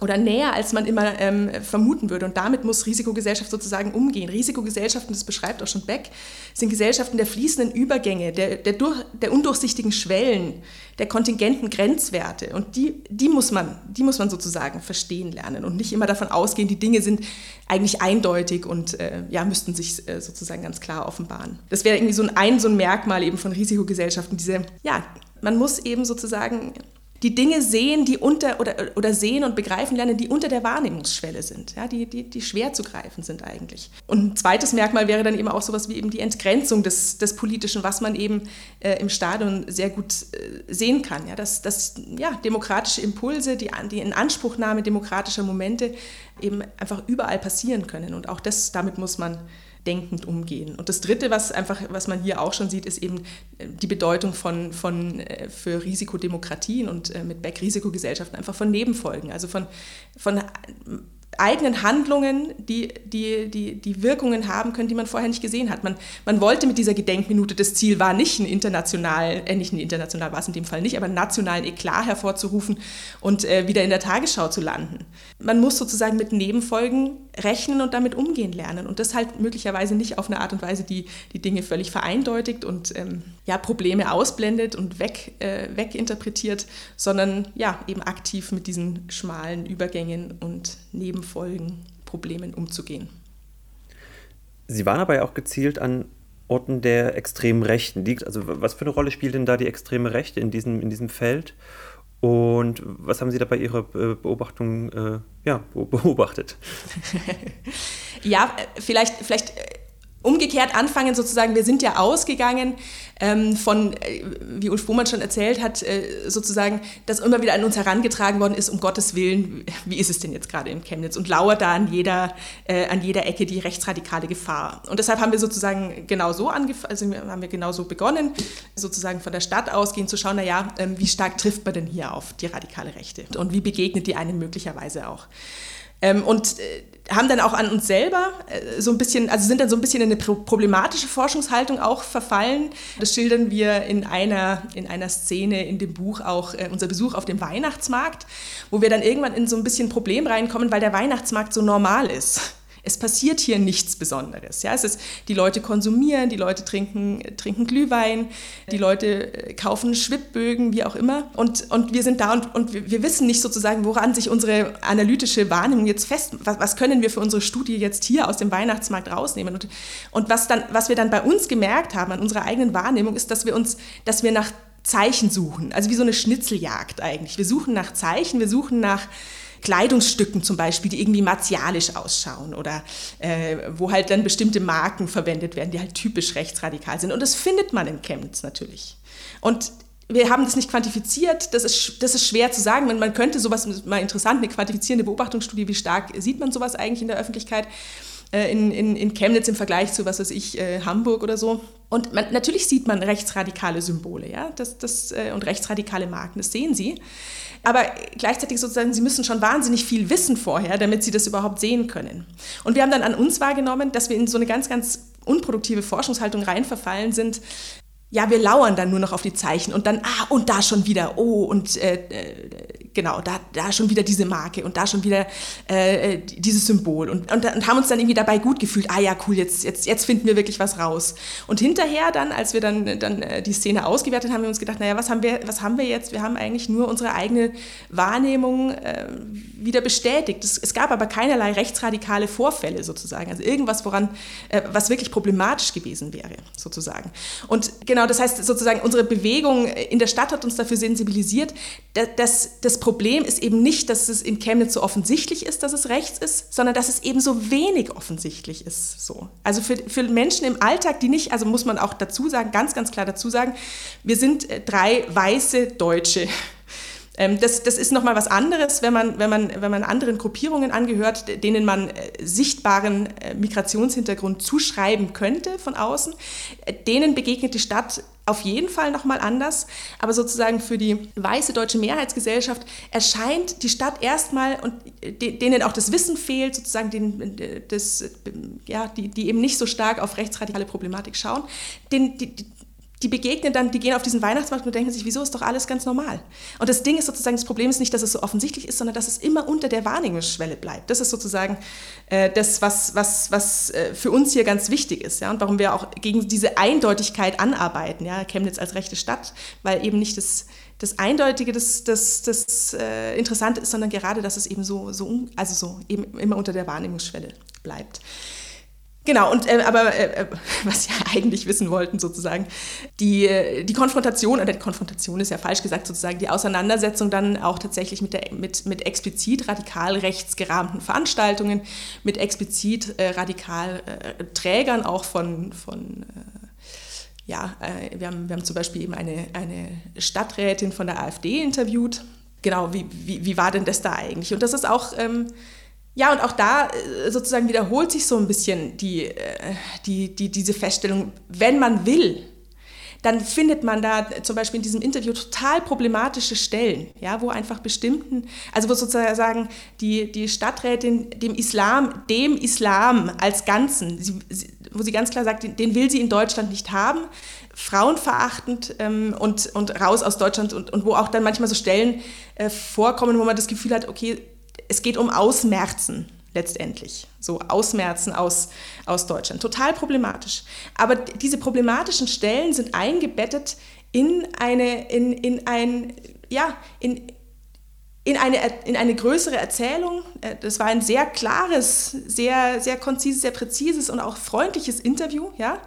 oder näher, als man immer ähm, vermuten würde. Und damit muss Risikogesellschaft sozusagen umgehen. Risikogesellschaften, das beschreibt auch schon Beck, sind Gesellschaften der fließenden Übergänge, der, der, durch, der undurchsichtigen Schwellen, der kontingenten Grenzwerte. Und die, die, muss man, die muss man sozusagen verstehen lernen und nicht immer davon ausgehen, die Dinge sind eigentlich eindeutig und äh, ja, müssten sich äh, sozusagen ganz klar offenbaren. Das wäre irgendwie so ein, ein, so ein Merkmal eben von Risikogesellschaften, diese, ja, man muss eben sozusagen die Dinge sehen, die unter oder, oder sehen und begreifen lernen, die unter der Wahrnehmungsschwelle sind, ja, die, die, die schwer zu greifen sind eigentlich. Und ein zweites Merkmal wäre dann eben auch sowas wie eben die Entgrenzung des, des Politischen, was man eben äh, im Stadion sehr gut äh, sehen kann. Ja, dass, dass ja, demokratische Impulse, die, die Inanspruchnahme demokratischer Momente eben einfach überall passieren können. Und auch das, damit muss man denkend umgehen. Und das Dritte, was einfach, was man hier auch schon sieht, ist eben äh, die Bedeutung von, von äh, für Risikodemokratien und äh, mit Beck Risikogesellschaften einfach von Nebenfolgen, also von, von eigenen Handlungen, die, die, die, die Wirkungen haben können, die man vorher nicht gesehen hat. Man, man wollte mit dieser Gedenkminute, das Ziel war nicht ein international, äh, nicht ein international war es in dem Fall nicht, aber einen nationalen Eklat hervorzurufen und äh, wieder in der Tagesschau zu landen. Man muss sozusagen mit Nebenfolgen rechnen und damit umgehen lernen und das halt möglicherweise nicht auf eine Art und Weise, die die Dinge völlig vereindeutigt und ähm, ja, Probleme ausblendet und weg, äh, weginterpretiert, sondern ja, eben aktiv mit diesen schmalen Übergängen und Nebenfolgen Problemen umzugehen.
Sie waren aber ja auch gezielt an Orten der extremen Rechten liegt. Also was für eine Rolle spielt denn da die extreme Rechte in diesem, in diesem Feld? Und was haben Sie da bei Ihrer äh, Beobachtung äh, ja, beobachtet?
ja, vielleicht, vielleicht umgekehrt anfangen, sozusagen, wir sind ja ausgegangen ähm, von, äh, wie Ulf Bohmann schon erzählt hat, äh, sozusagen, dass immer wieder an uns herangetragen worden ist, um Gottes Willen, wie ist es denn jetzt gerade in Chemnitz? Und lauert da an jeder, äh, an jeder Ecke die rechtsradikale Gefahr. Und deshalb haben wir sozusagen genau so also haben wir genau so begonnen, sozusagen von der Stadt ausgehend zu schauen, naja, ähm, wie stark trifft man denn hier auf die radikale Rechte? Und wie begegnet die einem möglicherweise auch? Ähm, und äh, haben dann auch an uns selber äh, so ein bisschen, also sind dann so ein bisschen in eine problematische Forschungshaltung auch verfallen. Das schildern wir in einer, in einer Szene in dem Buch auch äh, unser Besuch auf dem Weihnachtsmarkt, wo wir dann irgendwann in so ein bisschen Problem reinkommen, weil der Weihnachtsmarkt so normal ist es passiert hier nichts Besonderes. Ja, es ist, die Leute konsumieren, die Leute trinken, trinken Glühwein, die Leute äh, kaufen Schwibbögen, wie auch immer. Und, und wir sind da und, und wir, wissen nicht sozusagen, woran sich unsere analytische Wahrnehmung jetzt fest, was, was können wir für unsere Studie jetzt hier aus dem Weihnachtsmarkt rausnehmen. Und, und was, dann, was wir dann bei uns gemerkt haben an unserer eigenen Wahrnehmung, ist, dass wir uns, dass wir nach Zeichen suchen. Also wie so eine Schnitzeljagd eigentlich. Wir suchen nach Zeichen, wir suchen nach Kleidungsstücken zum Beispiel, die irgendwie martialisch ausschauen oder äh, wo halt dann bestimmte Marken verwendet werden, die halt typisch rechtsradikal sind. Und das findet man in Chemnitz natürlich. Und wir haben das nicht quantifiziert, das ist, das ist schwer zu sagen. Man, man könnte sowas, mal interessant, eine quantifizierende Beobachtungsstudie, wie stark sieht man sowas eigentlich in der Öffentlichkeit äh, in, in, in Chemnitz im Vergleich zu, was weiß ich, äh, Hamburg oder so. Und man, natürlich sieht man rechtsradikale Symbole ja, das, das, äh, und rechtsradikale Marken, das sehen Sie aber gleichzeitig sozusagen, sie müssen schon wahnsinnig viel wissen vorher, damit sie das überhaupt sehen können. Und wir haben dann an uns wahrgenommen, dass wir in so eine ganz, ganz unproduktive Forschungshaltung reinverfallen sind, ja, wir lauern dann nur noch auf die Zeichen und dann, ah, und da schon wieder, oh, und äh, äh genau, da, da schon wieder diese Marke und da schon wieder äh, dieses Symbol und, und, und, haben uns dann irgendwie dabei gut gefühlt, ah ja, cool, jetzt, jetzt, jetzt finden wir wirklich was raus. Und hinterher dann, als wir dann, dann äh, die Szene ausgewertet haben, haben wir uns gedacht, naja, was haben wir, was haben wir jetzt? Wir haben eigentlich nur unsere eigene Wahrnehmung äh, wieder bestätigt. Es, es, gab aber keinerlei rechtsradikale Vorfälle sozusagen, also irgendwas, woran, äh, was wirklich problematisch gewesen wäre, sozusagen. Und genau, Genau, das heißt sozusagen, unsere Bewegung in der Stadt hat uns dafür sensibilisiert. dass das Problem ist eben nicht, dass es in Chemnitz so offensichtlich ist, dass es rechts ist, sondern dass es eben so wenig offensichtlich ist. So. Also für, für Menschen im Alltag, die nicht, also muss man auch dazu sagen, ganz, ganz klar dazu sagen, wir sind äh, drei weiße Deutsche das, das ist nochmal was anderes, wenn man, wenn, man, wenn man anderen Gruppierungen angehört, denen man äh, sichtbaren äh, Migrationshintergrund zuschreiben könnte von außen. Äh, denen begegnet die Stadt auf jeden Fall nochmal anders. Aber sozusagen für die weiße deutsche Mehrheitsgesellschaft erscheint die Stadt erstmal und denen auch das Wissen fehlt, sozusagen den, das, ja, die, die eben nicht so stark auf rechtsradikale Problematik schauen, den, die, die begegnen dann, die gehen auf diesen Weihnachtsmarkt und denken sich, wieso ist doch alles ganz normal? Und das Ding ist sozusagen, das Problem ist nicht, dass es so offensichtlich ist, sondern dass es immer unter der Wahrnehmungsschwelle bleibt. Das ist sozusagen äh, das, was, was, was äh, für uns hier ganz wichtig ist ja? und warum wir auch gegen diese Eindeutigkeit anarbeiten, ja? Chemnitz als rechte Stadt, weil eben nicht das, das Eindeutige, das, das, das äh, Interessante ist, sondern gerade, dass es eben so, so, also so eben immer unter der Wahrnehmungsschwelle bleibt. Genau, und äh, aber äh, äh was wir eigentlich wissen wollten, sozusagen, die, äh, die Konfrontation, oder die Konfrontation ist ja falsch gesagt, sozusagen die Auseinandersetzung dann auch tatsächlich mit, der, mit, mit explizit radikal rechtsgerahmten Veranstaltungen, mit explizit äh, radikal äh, Trägern auch von, von ja, wir, haben, wir haben zum Beispiel eben eine, eine Stadträtin von der AfD interviewt. Genau, wie, wie, wie war denn das da eigentlich? Und das ist auch. Ähm, ja, und auch da äh, sozusagen wiederholt sich so ein bisschen die, äh, die, die, diese Feststellung, wenn man will, dann findet man da zum Beispiel in diesem Interview total problematische Stellen, ja, wo einfach bestimmten, also wo sozusagen die, die Stadträtin dem Islam, dem Islam als Ganzen, sie, wo sie ganz klar sagt, den, den, will sie in Deutschland nicht haben, frauenverachtend ähm, und, und raus aus Deutschland und, und wo auch dann manchmal so Stellen äh, vorkommen, wo man das Gefühl hat, okay, es geht um Ausmerzen letztendlich. So Ausmerzen aus, aus Deutschland. Total problematisch. Aber diese problematischen Stellen sind eingebettet in eine, in, in ein, ja, in, in eine, in eine größere Erzählung. Äh, das war ein sehr klares, sehr, sehr konzises, sehr präzises und auch freundliches Interview, ja,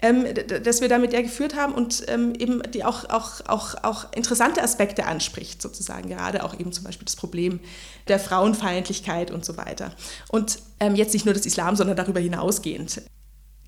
ähm, das wir da mit der geführt haben und ähm, eben die auch, auch, auch, auch interessante Aspekte anspricht, sozusagen, gerade auch eben zum Beispiel das Problem der Frauenfeindlichkeit und so weiter. Und ähm, jetzt nicht nur des Islam, sondern darüber hinausgehend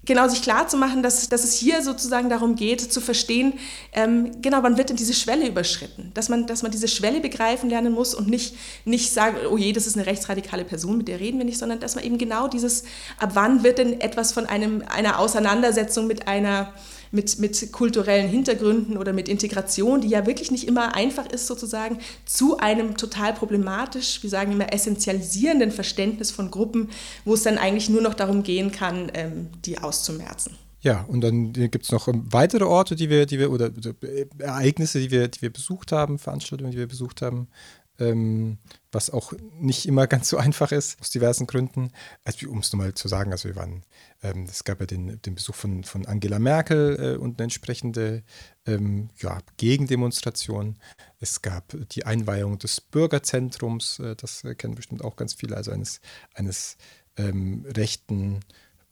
genau sich klar zu machen, dass, dass es hier sozusagen darum geht, zu verstehen, ähm, genau, wann wird denn diese Schwelle überschritten? Dass man, dass man diese Schwelle begreifen lernen muss und nicht, nicht sagen, oh je, das ist eine rechtsradikale Person, mit der reden wir nicht, sondern dass man eben genau dieses, ab wann wird denn etwas von einem, einer Auseinandersetzung mit einer mit, mit kulturellen Hintergründen oder mit Integration, die ja wirklich nicht immer einfach ist sozusagen, zu einem total problematisch, wir sagen immer essentialisierenden Verständnis von Gruppen, wo es dann eigentlich nur noch darum gehen kann, ähm, die auszumerzen.
Ja, und dann gibt es noch ähm, weitere Orte, die wir, die wir, oder, oder Ereignisse, die wir, die wir besucht haben, Veranstaltungen, die wir besucht haben ähm, was auch nicht immer ganz so einfach ist, aus diversen Gründen. Also, um es nochmal zu sagen, also wir waren, ähm, es gab ja den, den Besuch von, von Angela Merkel äh, und eine entsprechende ähm, ja, Gegendemonstration. Es gab die Einweihung des Bürgerzentrums, äh, das kennen bestimmt auch ganz viele, also eines, eines ähm, rechten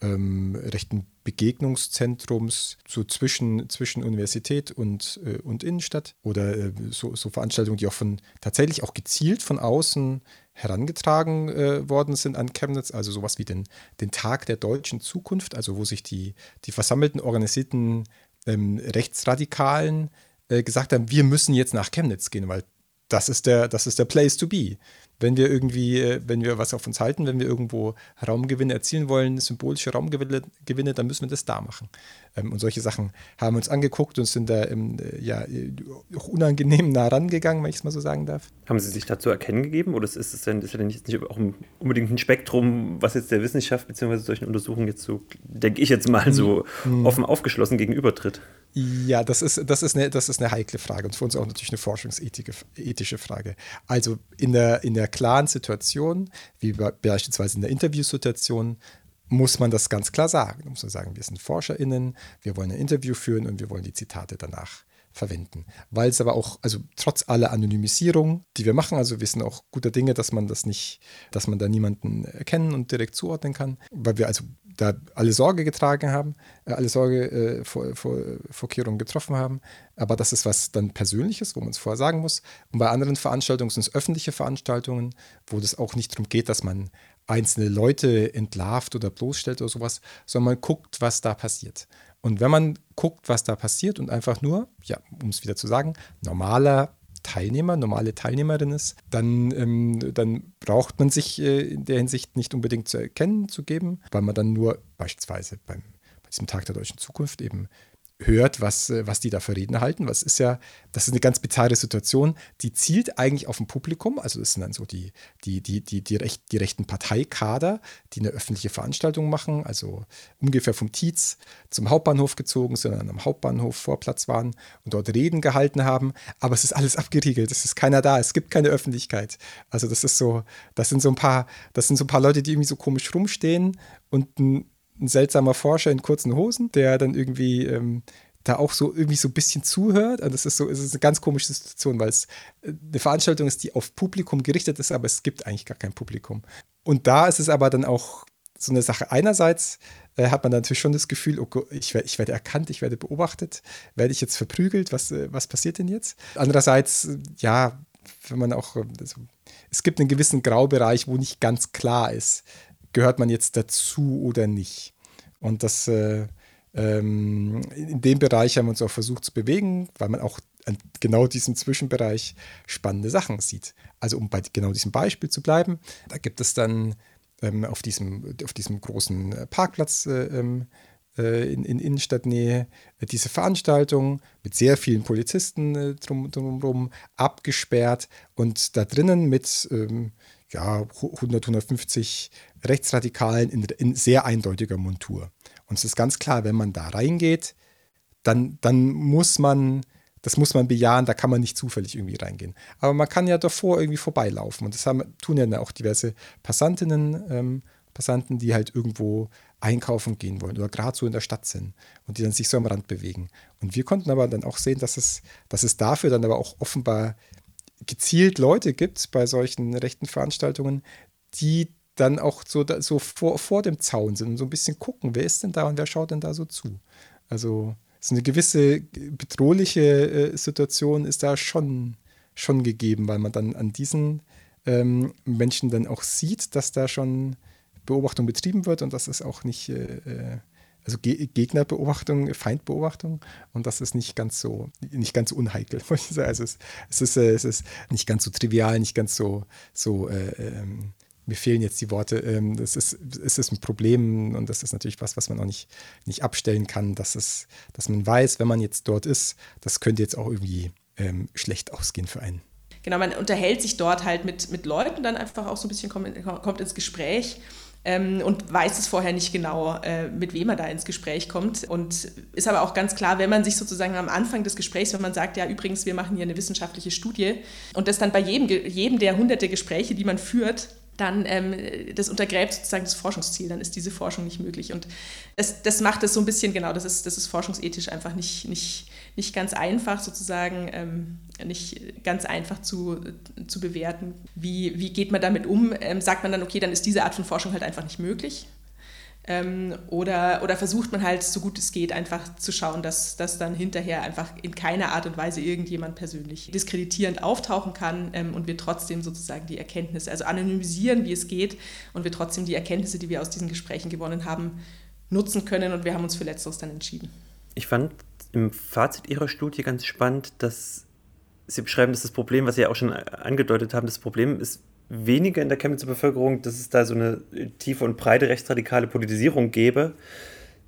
ähm, rechten Begegnungszentrums so zwischen, zwischen Universität und, äh, und Innenstadt oder äh, so, so, Veranstaltungen, die auch von tatsächlich auch gezielt von außen herangetragen äh, worden sind an Chemnitz, also sowas wie den, den Tag der deutschen Zukunft, also wo sich die, die versammelten organisierten ähm, Rechtsradikalen äh, gesagt haben, wir müssen jetzt nach Chemnitz gehen, weil das ist der, das ist der Place to be wenn wir irgendwie, äh, wenn wir was auf uns halten, wenn wir irgendwo Raumgewinne erzielen wollen, symbolische Raumgewinne, dann müssen wir das da machen. Ähm, und solche Sachen haben wir uns angeguckt und sind da ähm, ja auch unangenehm nah rangegangen, wenn ich es mal so sagen darf.
Haben Sie sich dazu erkennen gegeben oder ist es denn, ist denn nicht, nicht auch unbedingt ein Spektrum, was jetzt der Wissenschaft bzw. solchen Untersuchungen jetzt so, denke ich jetzt mal, so mhm. offen aufgeschlossen gegenübertritt?
Ja, das ist, das, ist eine, das ist eine heikle Frage und für uns auch natürlich eine forschungsethische Frage. Also in der, in der klaren Situation, wie beispielsweise in der Interviewsituation, muss man das ganz klar sagen. Da muss man sagen, wir sind ForscherInnen, wir wollen ein Interview führen und wir wollen die Zitate danach verwenden. Weil es aber auch, also trotz aller Anonymisierung, die wir machen, also wir sind auch guter Dinge, dass man das nicht, dass man da niemanden erkennen und direkt zuordnen kann, weil wir also da alle Sorge getragen haben, äh, alle Sorgevorkehrungen äh, getroffen haben. Aber das ist was dann Persönliches, wo man es vorher sagen muss. Und bei anderen Veranstaltungen sind es öffentliche Veranstaltungen, wo das auch nicht darum geht, dass man einzelne Leute entlarvt oder bloßstellt oder sowas, sondern man guckt, was da passiert. Und wenn man guckt, was da passiert und einfach nur, ja, um es wieder zu sagen, normaler Teilnehmer, normale Teilnehmerin ist, dann, ähm, dann braucht man sich äh, in der Hinsicht nicht unbedingt zu erkennen zu geben, weil man dann nur beispielsweise beim, bei diesem Tag der deutschen Zukunft eben hört, was, äh, was die da für Reden halten. Was ist ja, das ist eine ganz bizarre Situation, die zielt eigentlich auf ein Publikum, also das sind dann so die, die, die, die, die, recht, die rechten Parteikader, die eine öffentliche Veranstaltung machen, also ungefähr vom Tietz zum Hauptbahnhof gezogen, sondern am Hauptbahnhof Vorplatz waren und dort Reden gehalten haben. Aber es ist alles abgeriegelt, es ist keiner da, es gibt keine Öffentlichkeit. Also das ist so, das sind so ein paar, das sind so ein paar Leute, die irgendwie so komisch rumstehen und ein ein seltsamer Forscher in kurzen Hosen, der dann irgendwie ähm, da auch so irgendwie so ein bisschen zuhört. Und das ist so, es ist eine ganz komische Situation, weil es äh, eine Veranstaltung ist, die auf Publikum gerichtet ist, aber es gibt eigentlich gar kein Publikum. Und da ist es aber dann auch so eine Sache. Einerseits äh, hat man natürlich schon das Gefühl, okay, oh ich, werde, ich werde erkannt, ich werde beobachtet, werde ich jetzt verprügelt, was, äh, was passiert denn jetzt? Andererseits, äh, ja, wenn man auch, also, es gibt einen gewissen Graubereich, wo nicht ganz klar ist, gehört man jetzt dazu oder nicht. Und das äh, ähm, in dem Bereich haben wir uns auch versucht zu bewegen, weil man auch an genau diesem Zwischenbereich spannende Sachen sieht. Also um bei genau diesem Beispiel zu bleiben, da gibt es dann ähm, auf, diesem, auf diesem großen äh, Parkplatz äh, ähm, äh, in, in, Innenstadtnähe äh, diese Veranstaltung mit sehr vielen Polizisten äh, drum, drumherum abgesperrt und da drinnen mit ähm, ja, 100, 150 Rechtsradikalen in, in, sehr eindeutiger Montur. Und es ist ganz klar, wenn man da reingeht, dann, dann muss man, das muss man bejahen, da kann man nicht zufällig irgendwie reingehen. Aber man kann ja davor irgendwie vorbeilaufen. Und das haben, tun ja auch diverse Passantinnen, ähm, Passanten, die halt irgendwo einkaufen gehen wollen oder gerade so in der Stadt sind und die dann sich so am Rand bewegen. Und wir konnten aber dann auch sehen, dass es, dass es dafür dann aber auch offenbar gezielt Leute gibt bei solchen rechten Veranstaltungen, die dann auch so, so vor, vor dem Zaun sind und so ein bisschen gucken, wer ist denn da und wer schaut denn da so zu. Also so eine gewisse bedrohliche äh, Situation ist da schon, schon gegeben, weil man dann an diesen ähm, Menschen dann auch sieht, dass da schon Beobachtung betrieben wird und dass es auch nicht, äh, äh also Ge Gegnerbeobachtung, Feindbeobachtung und das ist nicht ganz so, nicht ganz unheikel. Also es, es, ist, äh, es ist nicht ganz so trivial, nicht ganz so, so äh, ähm, mir fehlen jetzt die Worte, ähm, das ist, es ist ein Problem und das ist natürlich was, was man auch nicht, nicht abstellen kann, dass, es, dass man weiß, wenn man jetzt dort ist, das könnte jetzt auch irgendwie ähm, schlecht ausgehen für einen.
Genau, man unterhält sich dort halt mit, mit Leuten, dann einfach auch so ein bisschen kommt, kommt ins Gespräch ähm, und weiß es vorher nicht genau, äh, mit wem er da ins Gespräch kommt. Und ist aber auch ganz klar, wenn man sich sozusagen am Anfang des Gesprächs, wenn man sagt, ja, übrigens, wir machen hier eine wissenschaftliche Studie und das dann bei jedem, jedem der hunderte Gespräche, die man führt, dann ähm, das untergräbt sozusagen das Forschungsziel, dann ist diese Forschung nicht möglich. Und das, das macht es so ein bisschen, genau, das ist, das ist forschungsethisch einfach nicht, nicht, nicht ganz einfach sozusagen, ähm, nicht ganz einfach zu, zu bewerten. Wie, wie geht man damit um? Ähm, sagt man dann, okay, dann ist diese Art von Forschung halt einfach nicht möglich? Ähm, oder, oder versucht man halt, so gut es geht, einfach zu schauen, dass, dass dann hinterher einfach in keiner Art und Weise irgendjemand persönlich diskreditierend auftauchen kann ähm, und wir trotzdem sozusagen die Erkenntnisse, also anonymisieren, wie es geht und wir trotzdem die Erkenntnisse, die wir aus diesen Gesprächen gewonnen haben, nutzen können und wir haben uns für Letzteres dann entschieden.
Ich fand im Fazit Ihrer Studie ganz spannend, dass Sie beschreiben, dass das Problem, was Sie ja auch schon angedeutet haben, das Problem ist weniger in der Chemnitzer Bevölkerung, dass es da so eine tiefe und breite rechtsradikale Politisierung gäbe,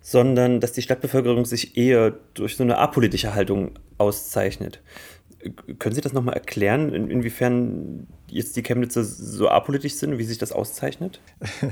sondern dass die Stadtbevölkerung sich eher durch so eine apolitische Haltung auszeichnet. Können Sie das nochmal erklären, in, inwiefern jetzt die Chemnitzer so apolitisch sind, wie sich das auszeichnet?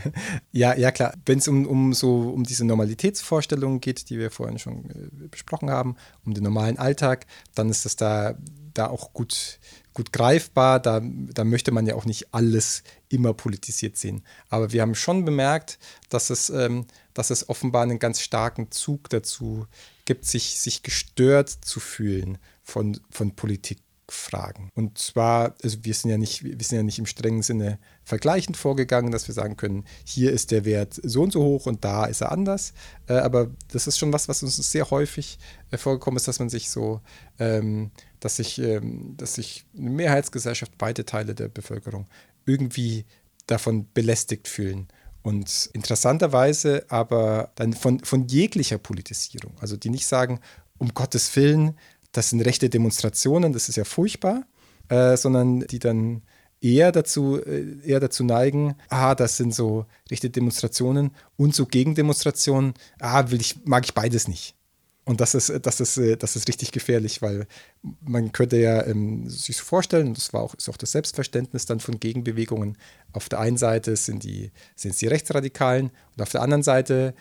ja, ja klar. Wenn es um, um so um diese Normalitätsvorstellungen geht, die wir vorhin schon äh, besprochen haben, um den normalen Alltag, dann ist das da, da auch gut gut greifbar. Da, da möchte man ja auch nicht alles immer politisiert sehen. Aber wir haben schon bemerkt, dass es, ähm, dass es offenbar einen ganz starken Zug dazu gibt, sich, sich gestört zu fühlen von, von Politik. Fragen. Und zwar, also wir sind ja nicht, wir sind ja nicht im strengen Sinne vergleichend vorgegangen, dass wir sagen können, hier ist der Wert so und so hoch und da ist er anders. Äh, aber das ist schon was, was uns sehr häufig äh, vorgekommen ist, dass man sich so ähm, dass sich, ähm, dass sich eine Mehrheitsgesellschaft, beide Teile der Bevölkerung, irgendwie davon belästigt fühlen. Und interessanterweise aber dann von, von jeglicher Politisierung, also die nicht sagen, um Gottes Willen, das sind rechte Demonstrationen, das ist ja furchtbar, äh, sondern die dann eher dazu, äh, eher dazu neigen, ah, das sind so rechte Demonstrationen und so Gegendemonstrationen, ah, will ich, mag ich beides nicht. Und das ist, das ist, äh, das ist richtig gefährlich, weil man könnte ja ähm, sich so vorstellen, und das war auch, ist auch das Selbstverständnis dann von Gegenbewegungen. Auf der einen Seite sind, die, sind es die Rechtsradikalen und auf der anderen Seite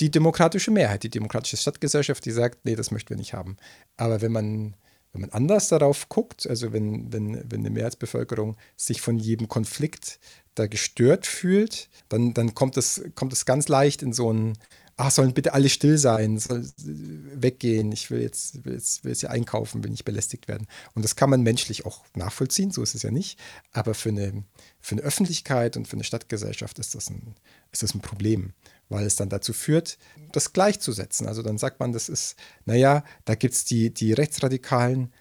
die demokratische Mehrheit, die demokratische Stadtgesellschaft, die sagt, nee, das möchten wir nicht haben. Aber wenn man, wenn man anders darauf guckt, also wenn, wenn, wenn eine Mehrheitsbevölkerung sich von jedem Konflikt da gestört fühlt, dann, dann kommt, es, kommt es ganz leicht in so einen ach, sollen bitte alle still sein, weggehen, ich will jetzt, will jetzt, will jetzt hier einkaufen, will nicht belästigt werden. Und das kann man menschlich auch nachvollziehen, so ist es ja nicht. Aber für eine, für eine Öffentlichkeit und für eine Stadtgesellschaft ist das, ein, ist das ein Problem, weil es dann dazu führt, das gleichzusetzen. Also dann sagt man, das ist, naja, da gibt es die, die Rechtsradikalen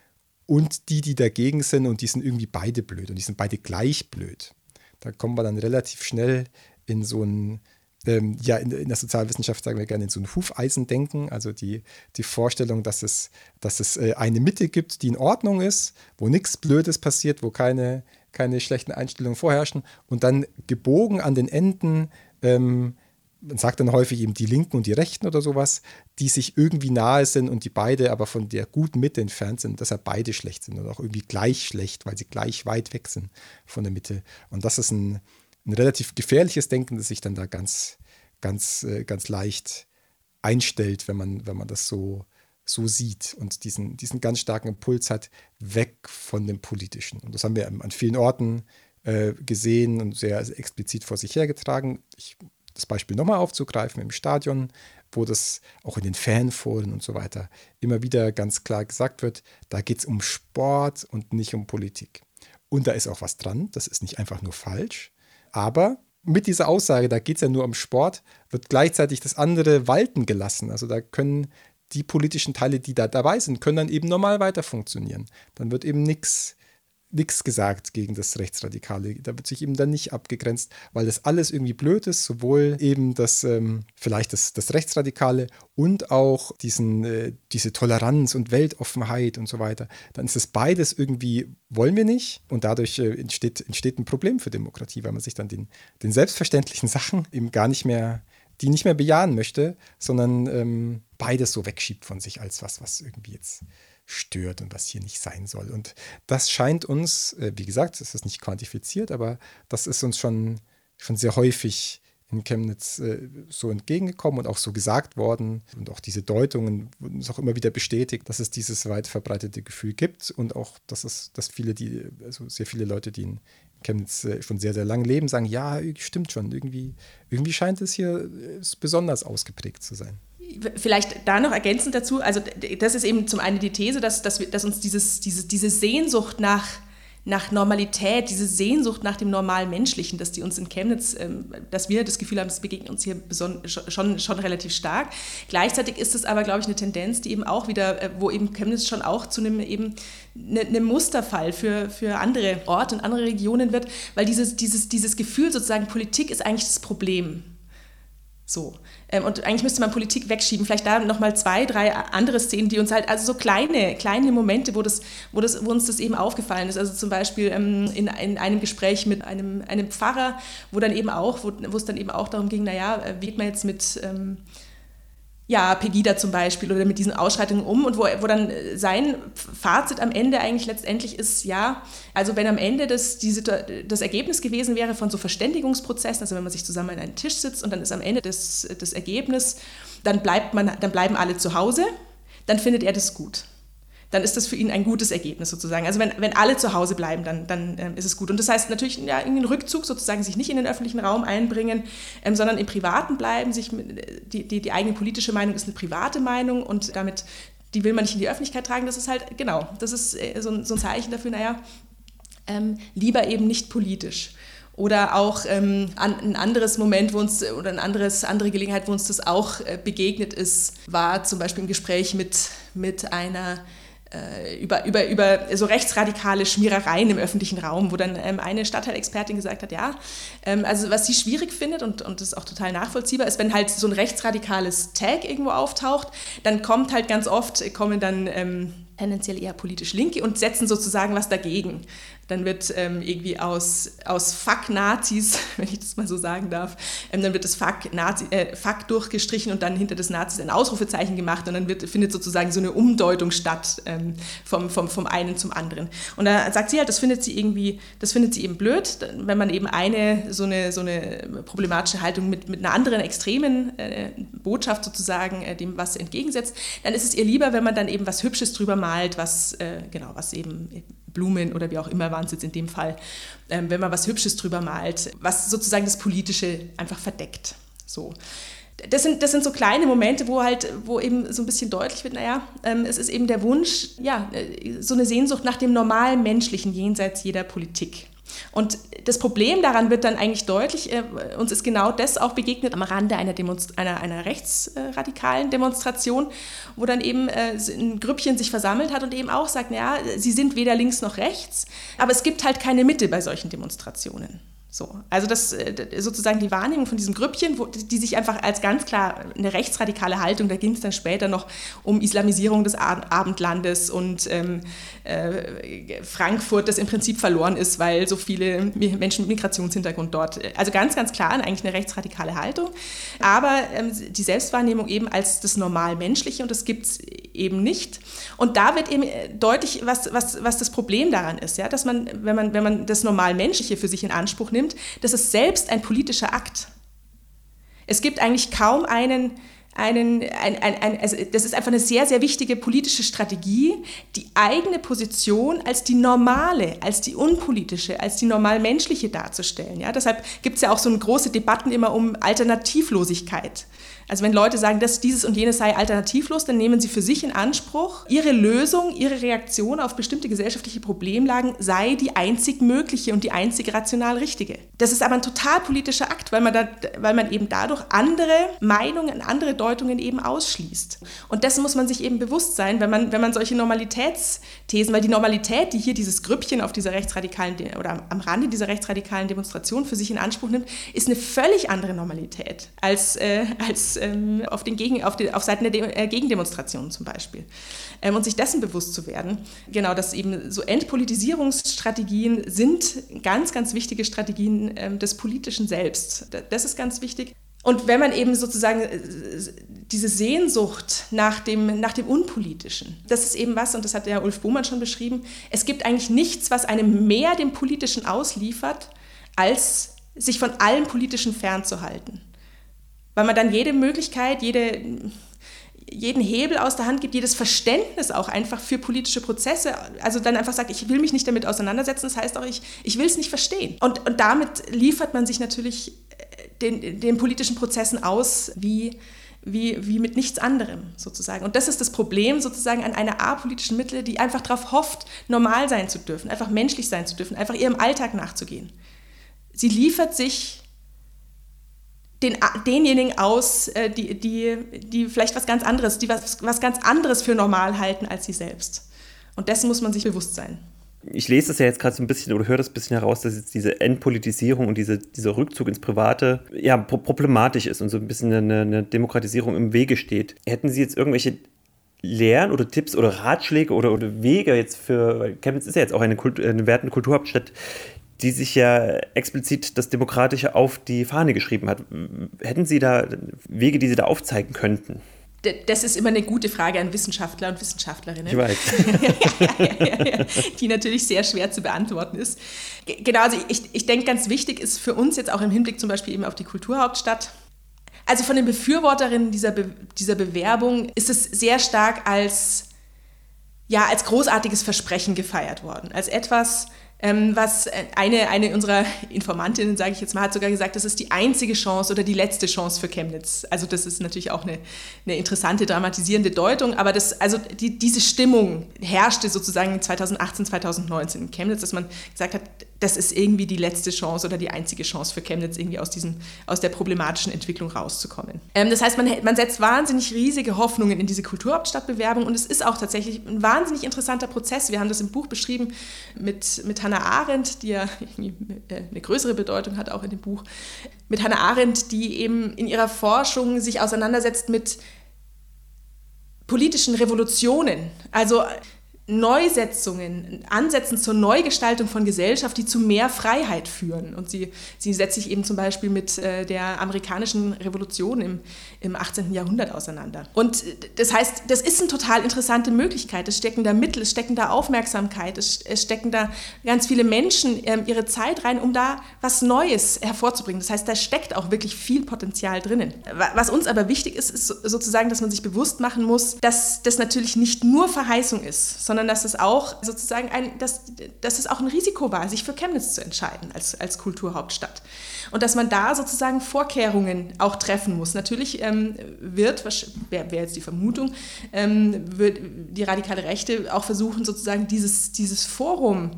und die, die dagegen sind und die sind irgendwie beide blöd und die sind beide gleich blöd. Da kommen wir dann relativ schnell in so ein ähm, ja, in, in, der Sozialwissenschaft sagen wir gerne in so ein Hufeisendenken, also die, die Vorstellung, dass es, dass es äh, eine Mitte gibt, die in Ordnung ist, wo nichts Blödes passiert, wo keine, keine schlechten Einstellungen vorherrschen und dann gebogen an den Enden, ähm, man sagt dann häufig eben die Linken und die Rechten oder sowas, die sich irgendwie nahe sind und die beide aber von der guten Mitte entfernt sind, deshalb beide schlecht sind und auch irgendwie gleich schlecht, weil sie gleich weit weg sind von der Mitte. Und das ist ein, ein relativ gefährliches Denken, das sich dann da ganz, ganz, äh, ganz leicht einstellt, wenn man, wenn man das so, so sieht und diesen, diesen ganz starken Impuls hat, weg von dem Politischen. Und das haben wir an vielen Orten äh, gesehen und sehr explizit vor sich hergetragen. Ich, das Beispiel nochmal aufzugreifen im Stadion, wo das auch in den Fanforen und so weiter immer wieder ganz klar gesagt wird, da geht es um Sport und nicht um Politik. Und da ist auch was dran, das ist nicht einfach nur falsch. Aber mit dieser Aussage, da geht es ja nur um Sport, wird gleichzeitig das andere walten gelassen. Also da können die politischen Teile, die da dabei sind, können dann eben normal weiter funktionieren. Dann wird eben nichts nichts gesagt gegen das Rechtsradikale. Da wird sich eben dann nicht abgegrenzt, weil das alles irgendwie blöd ist, sowohl eben das, ähm, vielleicht das, das Rechtsradikale und auch diesen, äh, diese Toleranz und Weltoffenheit und so weiter. Dann ist es beides irgendwie, wollen wir nicht und dadurch äh, entsteht, entsteht ein Problem für Demokratie, weil man sich dann den, den selbstverständlichen Sachen eben gar nicht mehr, die nicht mehr bejahen möchte, sondern ähm, beides so wegschiebt von sich als was, was irgendwie jetzt stört und was hier nicht sein soll. Und das scheint uns, äh, wie gesagt, es ist nicht quantifiziert, aber das ist uns schon, schon sehr häufig in Chemnitz äh, so entgegengekommen und auch so gesagt worden. Und auch diese Deutungen wurden uns auch immer wieder bestätigt, dass es dieses weit verbreitete Gefühl gibt und auch, dass es, dass viele, die, also sehr viele Leute, die in Chemnitz äh, schon sehr, sehr lang leben, sagen, ja, stimmt schon, irgendwie, irgendwie scheint es hier besonders ausgeprägt zu sein.
Vielleicht da noch ergänzend dazu, also das ist eben zum einen die These, dass, dass, wir, dass uns dieses, diese, diese Sehnsucht nach, nach Normalität, diese Sehnsucht nach dem normalen Menschlichen, dass die uns in Chemnitz, ähm, dass wir das Gefühl haben, das begegnet uns hier schon, schon relativ stark. Gleichzeitig ist es aber, glaube ich, eine Tendenz, die eben auch wieder, äh, wo eben Chemnitz schon auch zu einem eben einem ne Musterfall für, für andere Orte und andere Regionen wird, weil dieses, dieses, dieses Gefühl sozusagen, Politik ist eigentlich das Problem. So. Ähm, und eigentlich müsste man Politik wegschieben. Vielleicht da nochmal zwei, drei andere Szenen, die uns halt, also so kleine, kleine Momente, wo, das, wo, das, wo uns das eben aufgefallen ist. Also zum Beispiel ähm, in, in einem Gespräch mit einem, einem Pfarrer, wo dann eben auch, wo, wo es dann eben auch darum ging, naja, wie geht man jetzt mit. Ähm, ja, Pegida zum Beispiel oder mit diesen Ausschreitungen um und wo, wo dann sein Fazit am Ende eigentlich letztendlich ist, ja, also wenn am Ende das, die, das Ergebnis gewesen wäre von so Verständigungsprozessen, also wenn man sich zusammen an einen Tisch sitzt und dann ist am Ende das, das Ergebnis, dann, bleibt man, dann bleiben alle zu Hause, dann findet er das gut dann ist das für ihn ein gutes Ergebnis sozusagen. Also wenn, wenn alle zu Hause bleiben, dann, dann ähm, ist es gut. Und das heißt natürlich ja, in den Rückzug sozusagen, sich nicht in den öffentlichen Raum einbringen, ähm, sondern im Privaten bleiben. Sich, die, die, die eigene politische Meinung ist eine private Meinung und damit, die will man nicht in die Öffentlichkeit tragen. Das ist halt, genau, das ist äh, so, so ein Zeichen dafür, naja, ähm, lieber eben nicht politisch. Oder auch ähm, ein anderes Moment, wo uns, oder eine andere Gelegenheit, wo uns das auch äh, begegnet ist, war zum Beispiel im Gespräch mit, mit einer äh, über, über, über so rechtsradikale Schmierereien im öffentlichen Raum, wo dann ähm, eine Stadtteilexpertin gesagt hat, ja, ähm, also was sie schwierig findet und, und das ist auch total nachvollziehbar, ist, wenn halt so ein rechtsradikales Tag irgendwo auftaucht, dann kommt halt ganz oft, kommen dann ähm, tendenziell eher politisch Linke und setzen sozusagen was dagegen. Dann wird ähm, irgendwie aus, aus Fuck-Nazis, wenn ich das mal so sagen darf, ähm, dann wird das Fuck, Nazi, äh, Fuck durchgestrichen und dann hinter das Nazis ein Ausrufezeichen gemacht und dann wird, findet sozusagen so eine Umdeutung statt ähm, vom, vom, vom einen zum anderen. Und da sagt sie halt, das findet sie irgendwie, das findet sie eben blöd, wenn man eben eine so eine, so eine problematische Haltung mit, mit einer anderen extremen äh, Botschaft sozusagen äh, dem was entgegensetzt, dann ist es ihr lieber, wenn man dann eben was Hübsches drüber malt, was, äh, genau, was eben Blumen oder wie auch immer waren es jetzt in dem Fall, ähm, wenn man was Hübsches drüber malt, was sozusagen das Politische einfach verdeckt. So. Das sind, das sind so kleine Momente, wo halt, wo eben so ein bisschen deutlich wird, naja, ähm, es ist eben der Wunsch, ja, äh, so eine Sehnsucht nach dem normalen Menschlichen jenseits jeder Politik. Und das Problem daran wird dann eigentlich deutlich, äh, uns ist genau das auch begegnet am Rande einer, Demonst einer, einer rechtsradikalen Demonstration, wo dann eben äh, ein Grüppchen sich versammelt hat und eben auch sagt, naja, sie sind weder links noch rechts, aber es gibt halt keine Mitte bei solchen Demonstrationen. So, also das äh, sozusagen die Wahrnehmung von diesem Grüppchen, wo, die sich einfach als ganz klar eine rechtsradikale Haltung, da ging es dann später noch um Islamisierung des Abendlandes und ähm, äh, Frankfurt, das im Prinzip verloren ist, weil so viele Menschen mit Migrationshintergrund dort, äh, also ganz, ganz klar eigentlich eine rechtsradikale Haltung, aber ähm, die Selbstwahrnehmung eben als das normal Menschliche und das gibt es eben nicht. Und da wird eben äh, deutlich, was, was, was das Problem daran ist, ja, dass man, wenn man, wenn man das normal Menschliche für sich in Anspruch nimmt, nimmt, das ist selbst ein politischer Akt. Es gibt eigentlich kaum einen, einen ein, ein, ein, also das ist einfach eine sehr, sehr wichtige politische Strategie, die eigene Position als die normale, als die unpolitische, als die normal menschliche darzustellen. Ja? Deshalb gibt es ja auch so große Debatten immer um Alternativlosigkeit. Also wenn Leute sagen, dass dieses und jenes sei alternativlos, dann nehmen sie für sich in Anspruch, ihre Lösung, ihre Reaktion auf bestimmte gesellschaftliche Problemlagen sei die einzig mögliche und die einzig rational richtige. Das ist aber ein total politischer Akt, weil man, da, weil man eben dadurch andere Meinungen, andere Deutungen eben ausschließt. Und dessen muss man sich eben bewusst sein, wenn man, wenn man solche Normalitätsthesen, weil die Normalität, die hier dieses Grüppchen auf dieser rechtsradikalen oder am Rande dieser rechtsradikalen Demonstration für sich in Anspruch nimmt, ist eine völlig andere Normalität als, äh, als ähm, auf, den Gegen, auf, die, auf Seiten der De äh, Gegendemonstrationen zum Beispiel. Ähm, und sich dessen bewusst zu werden, genau, dass eben so Entpolitisierungsstrategien sind ganz, ganz wichtige Strategien ähm, des politischen Selbst. Das ist ganz wichtig. Und wenn man eben sozusagen äh, diese Sehnsucht nach dem, nach dem Unpolitischen, das ist eben was, und das hat der Ulf Bohmann schon beschrieben, es gibt eigentlich nichts, was einem mehr dem Politischen ausliefert, als sich von allem Politischen fernzuhalten. Weil man dann jede Möglichkeit, jede, jeden Hebel aus der Hand gibt, jedes Verständnis auch einfach für politische Prozesse. Also dann einfach sagt, ich will mich nicht damit auseinandersetzen, das heißt auch, ich, ich will es nicht verstehen. Und, und damit liefert man sich natürlich den, den politischen Prozessen aus wie, wie, wie mit nichts anderem sozusagen. Und das ist das Problem sozusagen an einer apolitischen Mittel, die einfach darauf hofft, normal sein zu dürfen, einfach menschlich sein zu dürfen, einfach ihrem Alltag nachzugehen. Sie liefert sich den, denjenigen aus, äh, die, die, die vielleicht was ganz anderes, die was, was ganz anderes für normal halten als sie selbst. Und dessen muss man sich bewusst sein
ich lese das ja jetzt gerade so ein bisschen oder höre das ein bisschen heraus, dass jetzt diese Entpolitisierung und diese, dieser Rückzug ins Private ja problematisch ist und so ein bisschen eine, eine Demokratisierung im Wege steht. Hätten Sie jetzt irgendwelche Lehren oder Tipps oder Ratschläge oder, oder Wege jetzt für, weil Chemnitz ist ja jetzt auch eine, Kult, eine wertende Kulturhauptstadt, die sich ja explizit das Demokratische auf die Fahne geschrieben hat. Hätten Sie da Wege, die Sie da aufzeigen könnten?
das ist immer eine gute Frage an Wissenschaftler und Wissenschaftlerinnen.
Ich weiß.
die natürlich sehr schwer zu beantworten ist. Genau, also ich, ich denke, ganz wichtig ist für uns jetzt auch im Hinblick zum Beispiel eben auf die Kulturhauptstadt. Also von den Befürworterinnen dieser, Be dieser Bewerbung ist es sehr stark als, ja, als großartiges Versprechen gefeiert worden. Als etwas, ähm, was äh, eine, eine unserer Informantinnen, sage ich jetzt mal, hat sogar gesagt, das ist die einzige Chance oder die letzte Chance für Chemnitz. Also das ist natürlich auch eine, eine interessante, dramatisierende Deutung, aber das, also die, diese Stimmung herrschte sozusagen 2018, 2019 in Chemnitz, dass man gesagt hat, das ist irgendwie die letzte Chance oder die einzige Chance für Chemnitz, irgendwie aus, diesem, aus der problematischen Entwicklung rauszukommen. Ähm, das heißt, man, man setzt wahnsinnig riesige Hoffnungen in diese Kulturhauptstadtbewerbung und es ist auch tatsächlich ein wahnsinnig interessanter Prozess. Wir haben das im Buch beschrieben mit, mit Hannah Arendt, die ja äh, eine größere Bedeutung hat auch in dem Buch, mit Hannah Arendt, die eben in ihrer Forschung sich auseinandersetzt mit politischen Revolutionen. Also Neusetzungen, Ansätzen zur Neugestaltung von Gesellschaft, die zu mehr Freiheit führen. Und sie, sie setzt sich eben zum Beispiel mit äh, der amerikanischen Revolution im, im 18. Jahrhundert auseinander. Und das heißt, das ist eine total interessante Möglichkeit. Es stecken da Mittel, es stecken da Aufmerksamkeit, es, es stecken da ganz viele Menschen ähm, ihre Zeit rein, um da was Neues hervorzubringen. Das heißt, da steckt auch wirklich viel Potenzial drinnen. Was uns aber wichtig ist, ist sozusagen, dass man sich bewusst machen muss, dass das natürlich nicht nur Verheißung ist, sondern sondern dass es auch sozusagen ein, dass, dass es auch ein Risiko war, sich für Chemnitz zu entscheiden als, als Kulturhauptstadt. Und dass man da sozusagen Vorkehrungen auch treffen muss. Natürlich ähm, wird, wäre wär jetzt die Vermutung, ähm, wird die radikale Rechte auch versuchen, sozusagen dieses, dieses Forum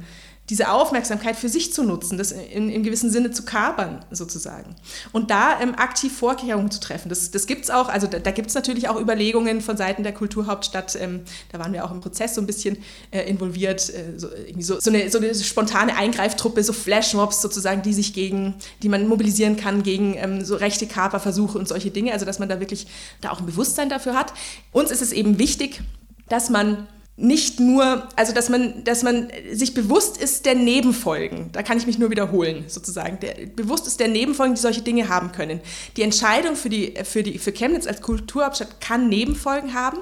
diese Aufmerksamkeit für sich zu nutzen, das in, in gewissem Sinne zu kapern sozusagen. Und da ähm, aktiv Vorkehrungen zu treffen. Das, das gibt es auch, also da, da gibt es natürlich auch Überlegungen von Seiten der Kulturhauptstadt, ähm, da waren wir auch im Prozess so ein bisschen äh, involviert, äh, so, so, so, eine, so eine spontane Eingreiftruppe, so Flashmobs sozusagen, die sich gegen, die man mobilisieren kann gegen ähm, so rechte Kaperversuche und solche Dinge, also dass man da wirklich da auch ein Bewusstsein dafür hat. Uns ist es eben wichtig, dass man nicht nur, also dass man, dass man sich bewusst ist der Nebenfolgen, da kann ich mich nur wiederholen, sozusagen, der, bewusst ist der Nebenfolgen, die solche Dinge haben können. Die Entscheidung für, die, für, die, für Chemnitz als Kulturhauptstadt kann Nebenfolgen haben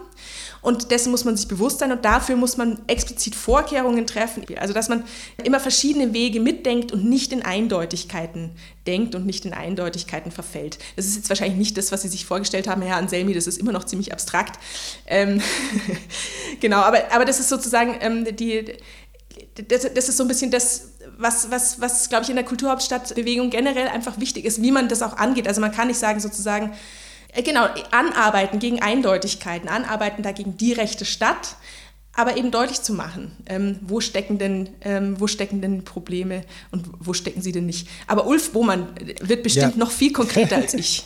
und dessen muss man sich bewusst sein und dafür muss man explizit Vorkehrungen treffen. Also dass man immer verschiedene Wege mitdenkt und nicht in Eindeutigkeiten denkt und nicht in Eindeutigkeiten verfällt. Das ist jetzt wahrscheinlich nicht das, was Sie sich vorgestellt haben, Herr Anselmi, das ist immer noch ziemlich abstrakt. Ähm genau, aber, aber das ist sozusagen ähm, die, das, das, ist so ein bisschen das, was, was, was glaube ich, in der Kulturhauptstadtbewegung generell einfach wichtig ist, wie man das auch angeht. Also man kann nicht sagen, sozusagen, genau, anarbeiten gegen Eindeutigkeiten, anarbeiten dagegen die rechte Stadt, aber eben deutlich zu machen, ähm, wo, stecken denn, ähm, wo stecken denn Probleme und wo stecken sie denn nicht. Aber Ulf Bohmann wird bestimmt ja. noch viel konkreter als ich.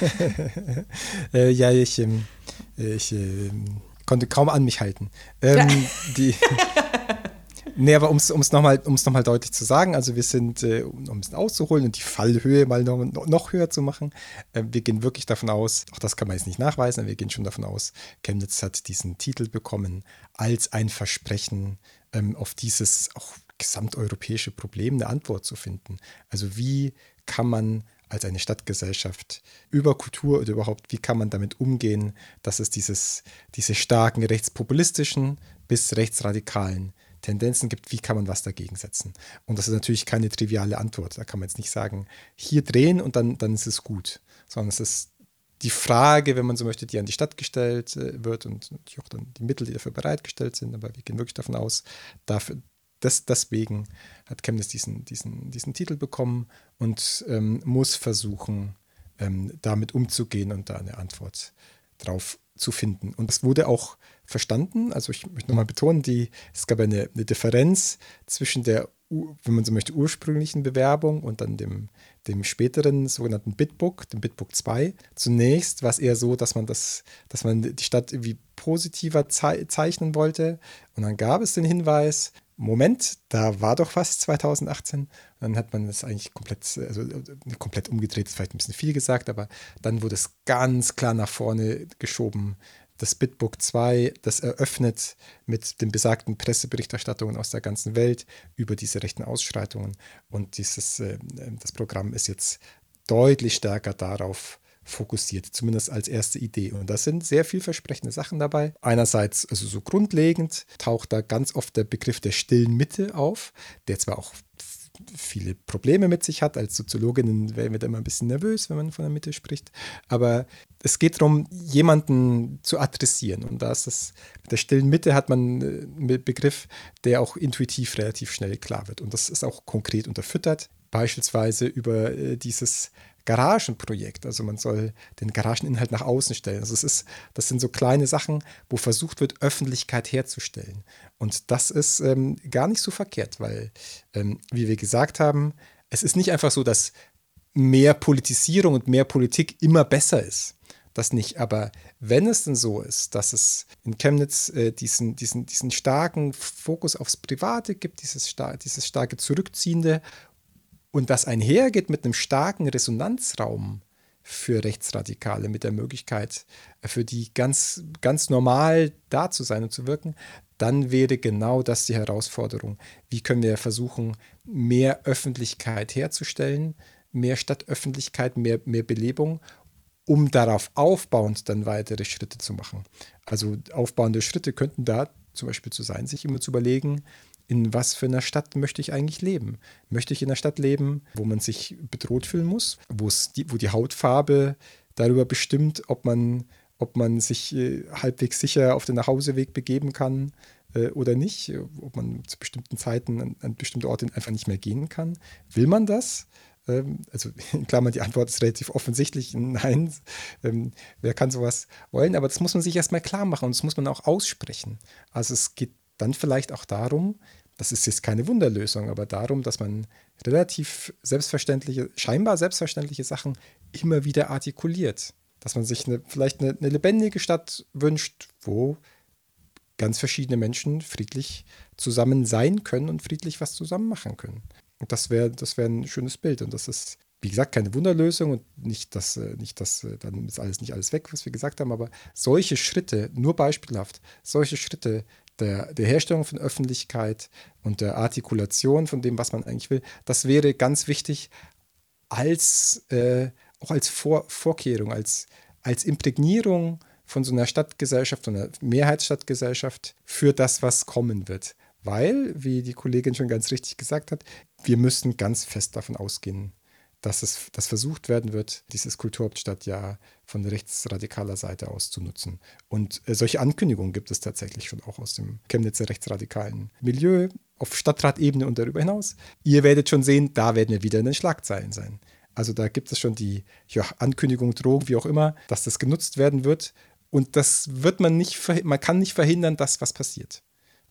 äh, ja, ich, ähm, ich äh, konnte kaum an mich halten. Ähm, die, Nee, aber um es nochmal noch deutlich zu sagen, also wir sind, äh, um bisschen auszuholen und die Fallhöhe mal noch, noch höher zu machen, äh, wir gehen wirklich davon aus, auch das kann man jetzt nicht nachweisen, aber wir gehen schon davon aus, Chemnitz hat diesen Titel bekommen als ein Versprechen ähm, auf dieses auch gesamteuropäische Problem eine Antwort zu finden. Also wie kann man als eine Stadtgesellschaft über Kultur oder überhaupt, wie kann man damit umgehen, dass es dieses, diese starken rechtspopulistischen bis rechtsradikalen Tendenzen gibt, wie kann man was dagegen setzen? Und das ist natürlich keine triviale Antwort. Da kann man jetzt nicht sagen, hier drehen und dann, dann ist es gut, sondern es ist die Frage, wenn man so möchte, die an die Stadt gestellt äh, wird und natürlich auch dann die Mittel, die dafür bereitgestellt sind. Aber wir gehen wirklich davon aus, dafür, das, deswegen hat Chemnitz diesen, diesen, diesen Titel bekommen und ähm, muss versuchen, ähm, damit umzugehen und da eine Antwort drauf zu finden. Und das wurde auch verstanden. Also ich möchte nochmal betonen, die, es gab eine, eine Differenz zwischen der, wenn man so möchte, ursprünglichen Bewerbung und dann dem, dem späteren sogenannten Bitbook, dem Bitbook 2. Zunächst war es eher so, dass man das, dass man die Stadt irgendwie positiver ze zeichnen wollte. Und dann gab es den Hinweis, Moment, da war doch was 2018. Und dann hat man das eigentlich komplett, also komplett umgedreht, ist vielleicht ein bisschen viel gesagt, aber dann wurde es ganz klar nach vorne geschoben. Das Bitbook 2, das eröffnet mit den besagten Presseberichterstattungen aus der ganzen Welt über diese rechten Ausschreitungen. Und dieses, äh, das Programm ist jetzt deutlich stärker darauf fokussiert, zumindest als erste Idee. Und da sind sehr vielversprechende Sachen dabei. Einerseits, also so grundlegend, taucht da ganz oft der Begriff der stillen Mitte auf, der zwar auch viele Probleme mit sich hat. Als Soziologinnen werden wir da immer ein bisschen nervös, wenn man von der Mitte spricht. Aber es geht darum, jemanden zu adressieren. Und da ist das, mit der stillen Mitte hat man einen Begriff, der auch intuitiv relativ schnell klar wird. Und das ist auch konkret unterfüttert. Beispielsweise über äh, dieses Garagenprojekt. Also man soll den Garageninhalt nach außen stellen. Also es ist, das sind so kleine Sachen, wo versucht wird, Öffentlichkeit herzustellen. Und das ist ähm, gar nicht so verkehrt, weil, ähm, wie wir gesagt haben, es ist nicht einfach so, dass mehr Politisierung und mehr Politik immer besser ist. Das nicht. Aber wenn es denn so ist, dass es in Chemnitz äh, diesen, diesen, diesen starken Fokus aufs Private gibt, dieses, dieses starke Zurückziehende und das einhergeht mit einem starken Resonanzraum für Rechtsradikale, mit der Möglichkeit, für die ganz, ganz normal da zu sein und zu wirken, dann wäre genau das die Herausforderung. Wie können wir versuchen, mehr Öffentlichkeit herzustellen, mehr Stadtöffentlichkeit, mehr, mehr Belebung, um darauf aufbauend dann weitere Schritte zu machen. Also aufbauende Schritte könnten da zum Beispiel zu sein, sich immer zu überlegen, in was für einer Stadt möchte ich eigentlich leben? Möchte ich in einer Stadt leben, wo man sich bedroht fühlen muss, die, wo die Hautfarbe darüber bestimmt, ob man, ob man sich äh, halbwegs sicher auf den Nachhauseweg begeben kann äh, oder nicht, ob man zu bestimmten Zeiten an, an bestimmte Orte einfach nicht mehr gehen kann? Will man das? Ähm, also in Klammern, die Antwort ist relativ offensichtlich, nein. Ähm, wer kann sowas wollen? Aber das muss man sich erstmal klar machen und das muss man auch aussprechen. Also es geht dann vielleicht auch darum, das ist jetzt keine Wunderlösung, aber darum, dass man relativ selbstverständliche, scheinbar selbstverständliche Sachen immer wieder artikuliert. Dass man sich eine, vielleicht eine, eine lebendige Stadt wünscht, wo ganz verschiedene Menschen friedlich zusammen sein können und friedlich was zusammen machen können. Und das wäre das wär ein schönes Bild. Und das ist, wie gesagt, keine Wunderlösung und nicht, dass, äh, nicht, dass äh, dann ist alles nicht alles weg, was wir gesagt haben, aber solche Schritte, nur beispielhaft, solche Schritte der, der Herstellung von Öffentlichkeit und der Artikulation von dem, was man eigentlich will, das wäre ganz wichtig als äh, auch als Vor Vorkehrung, als, als Imprägnierung von so einer Stadtgesellschaft, von einer Mehrheitsstadtgesellschaft für das, was kommen wird. Weil, wie die Kollegin schon ganz richtig gesagt hat, wir müssen ganz fest davon ausgehen, dass es dass versucht werden wird, dieses Kulturhauptstadtjahr von rechtsradikaler Seite aus zu nutzen. Und äh, solche Ankündigungen gibt es tatsächlich schon auch aus dem Chemnitzer rechtsradikalen Milieu auf Stadtratebene und darüber hinaus. Ihr werdet schon sehen, da werden wir wieder in den Schlagzeilen sein. Also da gibt es schon die ja, Ankündigung, Drohung, wie auch immer, dass das genutzt werden wird. Und das wird man nicht, man kann nicht verhindern, dass was passiert.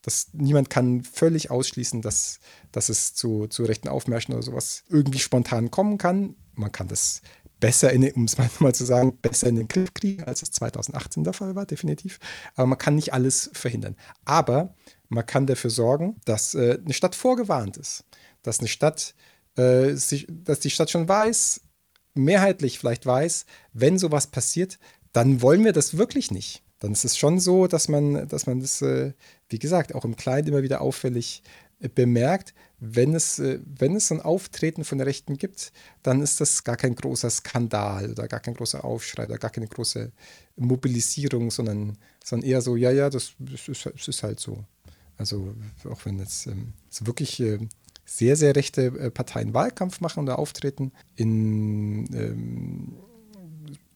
Das, niemand kann völlig ausschließen, dass, dass es zu, zu rechten Aufmärschen oder sowas irgendwie spontan kommen kann. Man kann das besser, in, um es mal zu sagen, besser in den Griff kriegen, als es 2018 der Fall war, definitiv. Aber man kann nicht alles verhindern. Aber man kann dafür sorgen, dass äh, eine Stadt vorgewarnt ist. Dass eine Stadt, äh, sich, dass die Stadt schon weiß, mehrheitlich vielleicht weiß, wenn sowas passiert, dann wollen wir das wirklich nicht. Dann ist es schon so, dass man, dass man das, äh, wie gesagt, auch im Kleinen immer wieder auffällig äh, bemerkt, wenn es, äh, wenn es ein Auftreten von Rechten gibt, dann ist das gar kein großer Skandal oder gar kein großer Aufschrei oder gar keine große Mobilisierung, sondern, sondern eher so, ja, ja, das, das, ist, das ist halt so. Also auch wenn jetzt ähm, so wirklich äh, sehr, sehr rechte Parteien Wahlkampf machen oder auftreten, in, ähm,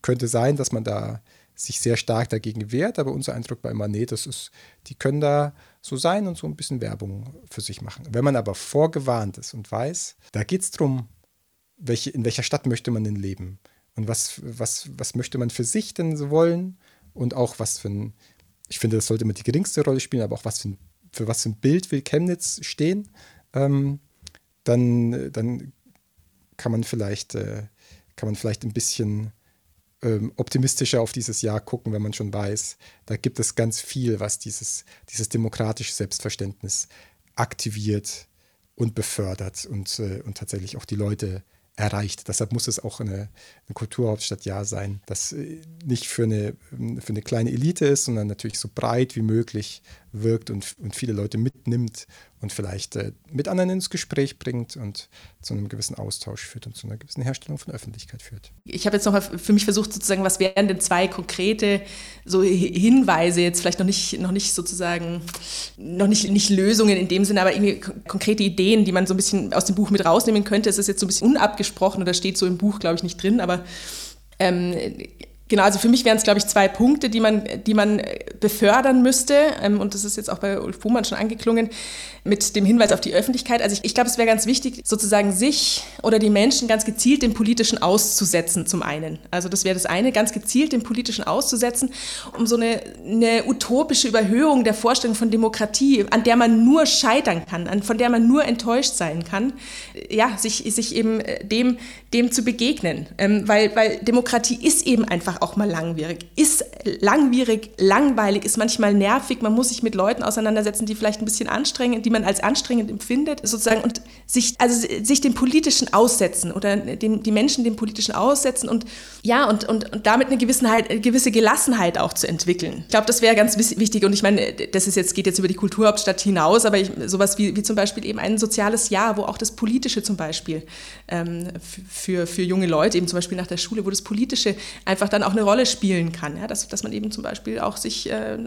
könnte sein, dass man da sich sehr stark dagegen wehrt, aber unser Eindruck bei Manet, das ist, die können da so sein und so ein bisschen Werbung für sich machen. Wenn man aber vorgewarnt ist und weiß, da geht es darum, welche, in welcher Stadt möchte man denn leben? Und was, was, was möchte man für sich denn so wollen? Und auch was für ein, ich finde, das sollte immer die geringste Rolle spielen, aber auch was für, ein, für was für ein Bild will Chemnitz stehen, ähm, dann, dann kann man vielleicht, äh, kann man vielleicht ein bisschen ähm, optimistischer auf dieses Jahr gucken, wenn man schon weiß, da gibt es ganz viel, was dieses, dieses demokratische Selbstverständnis aktiviert und befördert und, äh, und tatsächlich auch die Leute erreicht. Deshalb muss es auch eine, ein Kulturhauptstadtjahr sein, das äh, nicht für eine, für eine kleine Elite ist, sondern natürlich so breit wie möglich wirkt und, und viele Leute mitnimmt und vielleicht äh, mit anderen ins Gespräch bringt und zu einem gewissen Austausch führt und zu einer gewissen Herstellung von Öffentlichkeit führt.
Ich habe jetzt noch für mich versucht, sozusagen, was wären denn zwei konkrete so Hinweise, jetzt vielleicht noch nicht, noch nicht sozusagen, noch nicht, nicht Lösungen in dem Sinne, aber irgendwie konkrete Ideen, die man so ein bisschen aus dem Buch mit rausnehmen könnte. Es ist jetzt so ein bisschen unabgesprochen oder steht so im Buch, glaube ich, nicht drin, aber ähm, Genau, also für mich wären es, glaube ich, zwei Punkte, die man, die man befördern müsste. Ähm, und das ist jetzt auch bei Ulf Buhmann schon angeklungen, mit dem Hinweis auf die Öffentlichkeit. Also ich, ich glaube, es wäre ganz wichtig, sozusagen sich oder die Menschen ganz gezielt dem Politischen auszusetzen, zum einen. Also das wäre das eine, ganz gezielt dem Politischen auszusetzen, um so eine, eine utopische Überhöhung der Vorstellung von Demokratie, an der man nur scheitern kann, an, von der man nur enttäuscht sein kann, ja, sich, sich eben dem, dem zu begegnen. Ähm, weil, weil Demokratie ist eben einfach auch mal langwierig. Ist langwierig, langweilig, ist manchmal nervig. Man muss sich mit Leuten auseinandersetzen, die vielleicht ein bisschen anstrengend, die man als anstrengend empfindet, sozusagen, und sich, also sich dem Politischen aussetzen oder dem, die Menschen dem Politischen aussetzen und ja, und, und, und damit eine Gewissenheit, gewisse Gelassenheit auch zu entwickeln. Ich glaube, das wäre ganz wichtig. Und ich meine, das ist jetzt, geht jetzt über die Kulturhauptstadt hinaus, aber ich, sowas wie, wie zum Beispiel eben ein soziales Jahr, wo auch das Politische zum Beispiel ähm, für, für junge Leute, eben zum Beispiel nach der Schule, wo das Politische einfach dann auch eine Rolle spielen kann. Ja? Dass, dass man eben zum Beispiel auch sich, äh, äh,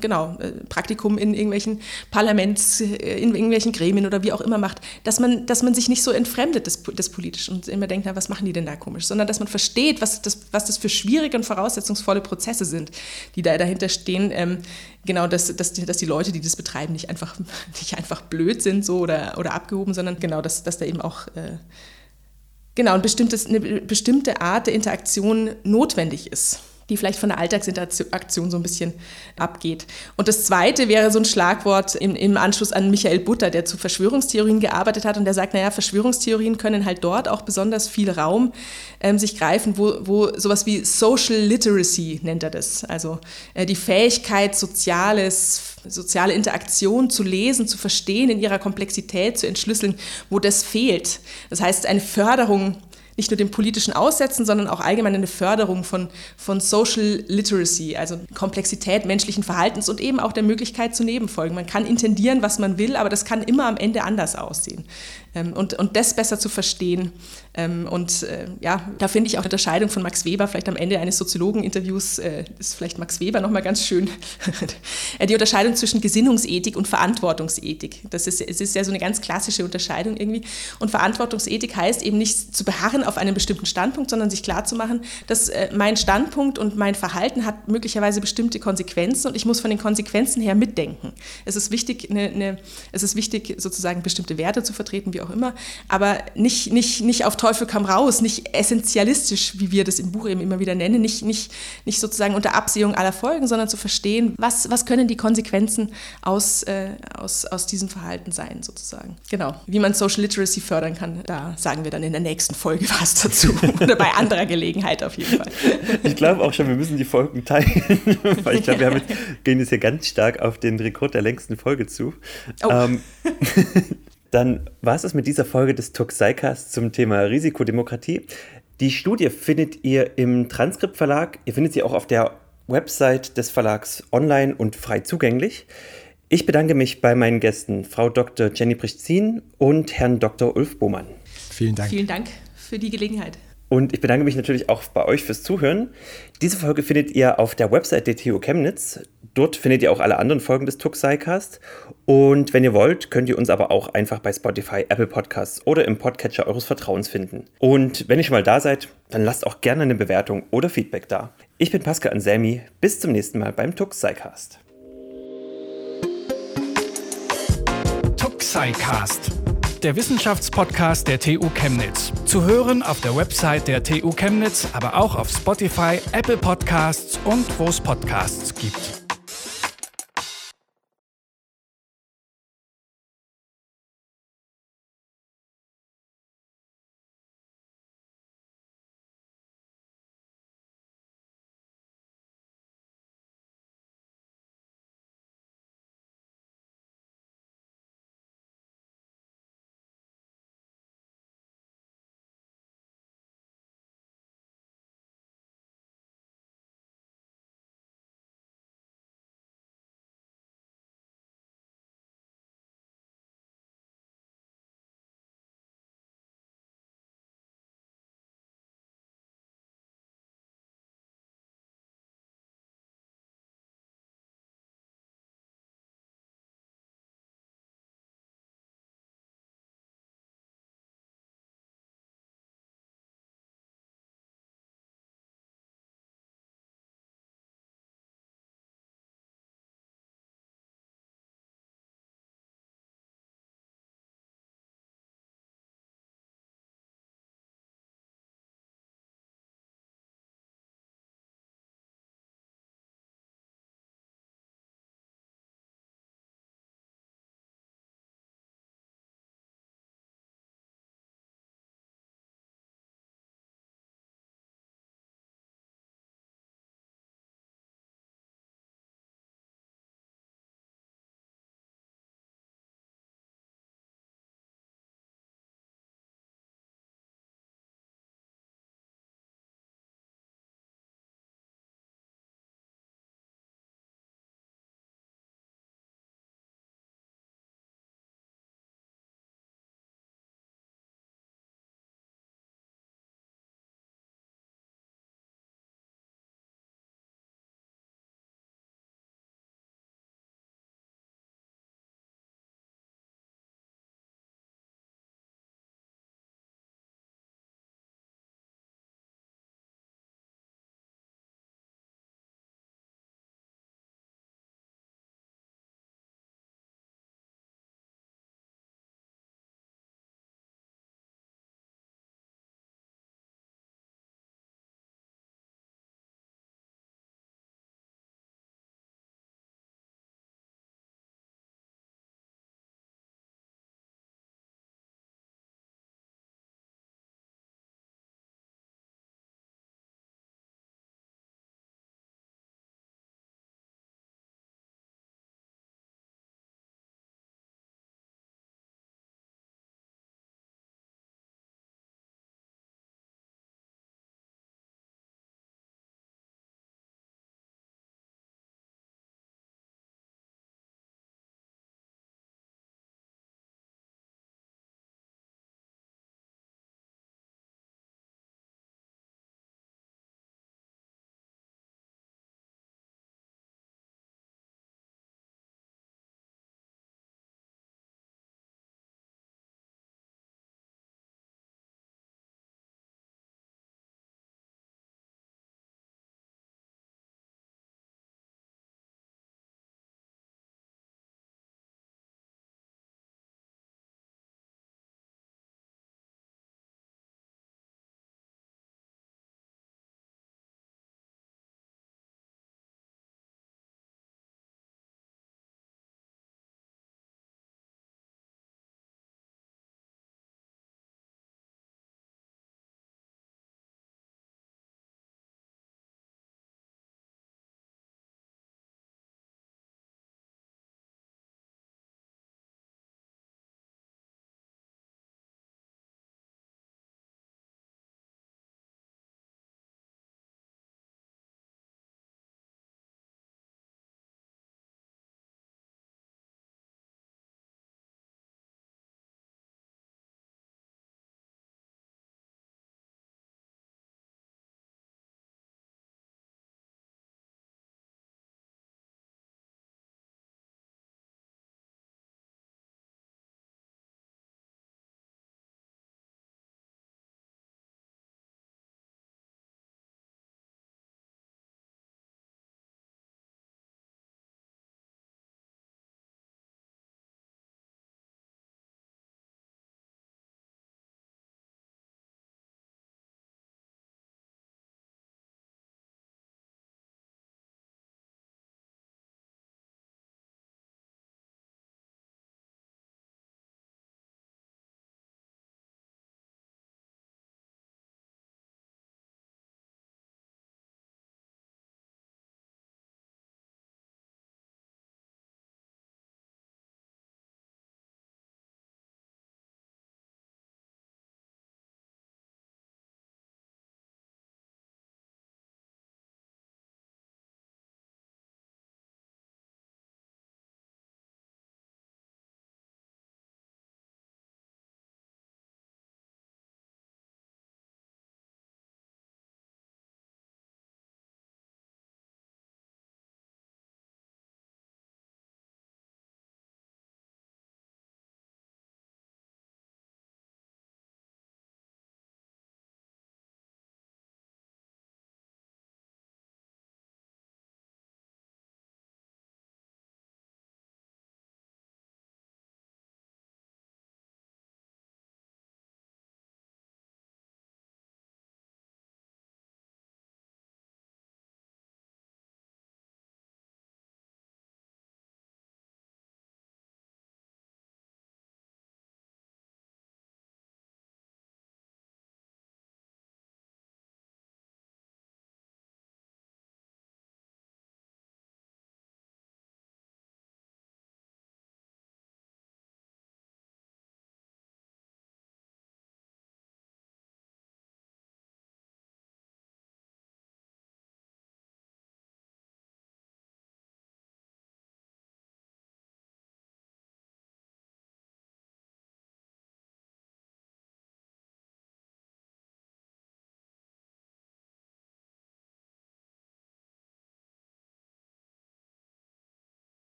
genau, äh, Praktikum in irgendwelchen Parlaments, äh, in irgendwelchen Gremien oder wie auch immer macht, dass man, dass man sich nicht so entfremdet des, des Politischen und immer denkt, na, was machen die denn da komisch, sondern dass man versteht, was das, was das für schwierige und voraussetzungsvolle Prozesse sind, die da dahinter stehen. Ähm, genau, dass, dass, dass die Leute, die das betreiben, nicht einfach, nicht einfach blöd sind so oder, oder abgehoben, sondern genau, dass, dass da eben auch äh, genau, ein bestimmtes, eine bestimmte Art der Interaktion notwendig ist die vielleicht von der Alltagsinteraktion so ein bisschen abgeht. Und das Zweite wäre so ein Schlagwort im, im Anschluss an Michael Butter, der zu Verschwörungstheorien gearbeitet hat und der sagt, naja, Verschwörungstheorien können halt dort auch besonders viel Raum ähm, sich greifen, wo, wo sowas wie Social Literacy nennt er das, also äh, die Fähigkeit, soziales soziale Interaktion zu lesen, zu verstehen, in ihrer Komplexität zu entschlüsseln, wo das fehlt. Das heißt, eine Förderung nicht nur dem politischen Aussetzen, sondern auch allgemein eine Förderung von, von Social Literacy, also Komplexität menschlichen Verhaltens und eben auch der Möglichkeit zu Nebenfolgen. Man kann intendieren, was man will, aber das kann immer am Ende anders aussehen. Ähm, und, und das besser zu verstehen. Ähm, und äh, ja, da finde ich auch die Unterscheidung von Max Weber, vielleicht am Ende eines Soziologeninterviews äh, ist vielleicht Max Weber nochmal ganz schön, die Unterscheidung zwischen Gesinnungsethik und Verantwortungsethik. Das ist, es ist ja so eine ganz klassische Unterscheidung irgendwie. Und Verantwortungsethik heißt eben nicht zu beharren auf einem bestimmten Standpunkt, sondern sich klarzumachen, dass äh, mein Standpunkt und mein Verhalten hat möglicherweise bestimmte Konsequenzen und ich muss von den Konsequenzen her mitdenken. Es ist wichtig, eine, eine, es ist wichtig sozusagen bestimmte Werte zu vertreten, wie auch immer, aber nicht, nicht, nicht auf Teufel komm raus, nicht essentialistisch, wie wir das im Buch eben immer wieder nennen, nicht, nicht, nicht sozusagen unter Absehung aller Folgen, sondern zu verstehen, was, was können die Konsequenzen aus, äh, aus, aus diesem Verhalten sein, sozusagen. Genau. Wie man Social Literacy fördern kann, da sagen wir dann in der nächsten Folge was dazu. Oder bei anderer Gelegenheit auf jeden Fall.
Ich glaube auch schon, wir müssen die Folgen teilen, weil ich glaube, wir jetzt, gehen jetzt hier ganz stark auf den Rekord der längsten Folge zu. Oh. Ähm, dann war es mit dieser Folge des Tuxicast zum Thema Risikodemokratie. Die Studie findet ihr im Transkript Verlag. Ihr findet sie auch auf der Website des Verlags online und frei zugänglich. Ich bedanke mich bei meinen Gästen, Frau Dr. Jenny Brichtzin und Herrn Dr. Ulf Bohmann.
Vielen Dank.
Vielen Dank für die Gelegenheit.
Und ich bedanke mich natürlich auch bei euch fürs Zuhören. Diese Folge findet ihr auf der Website der TU Chemnitz. Dort findet ihr auch alle anderen Folgen des Tuxicast. Und wenn ihr wollt, könnt ihr uns aber auch einfach bei Spotify, Apple Podcasts oder im Podcatcher eures Vertrauens finden. Und wenn ihr schon mal da seid, dann lasst auch gerne eine Bewertung oder Feedback da. Ich bin Pascal Anselmi. Bis zum nächsten Mal beim Tuxicast.
Tuxicast der Wissenschaftspodcast der TU Chemnitz. Zu hören auf der Website der TU Chemnitz, aber auch auf Spotify, Apple Podcasts und wo es Podcasts gibt.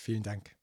Vielen Dank.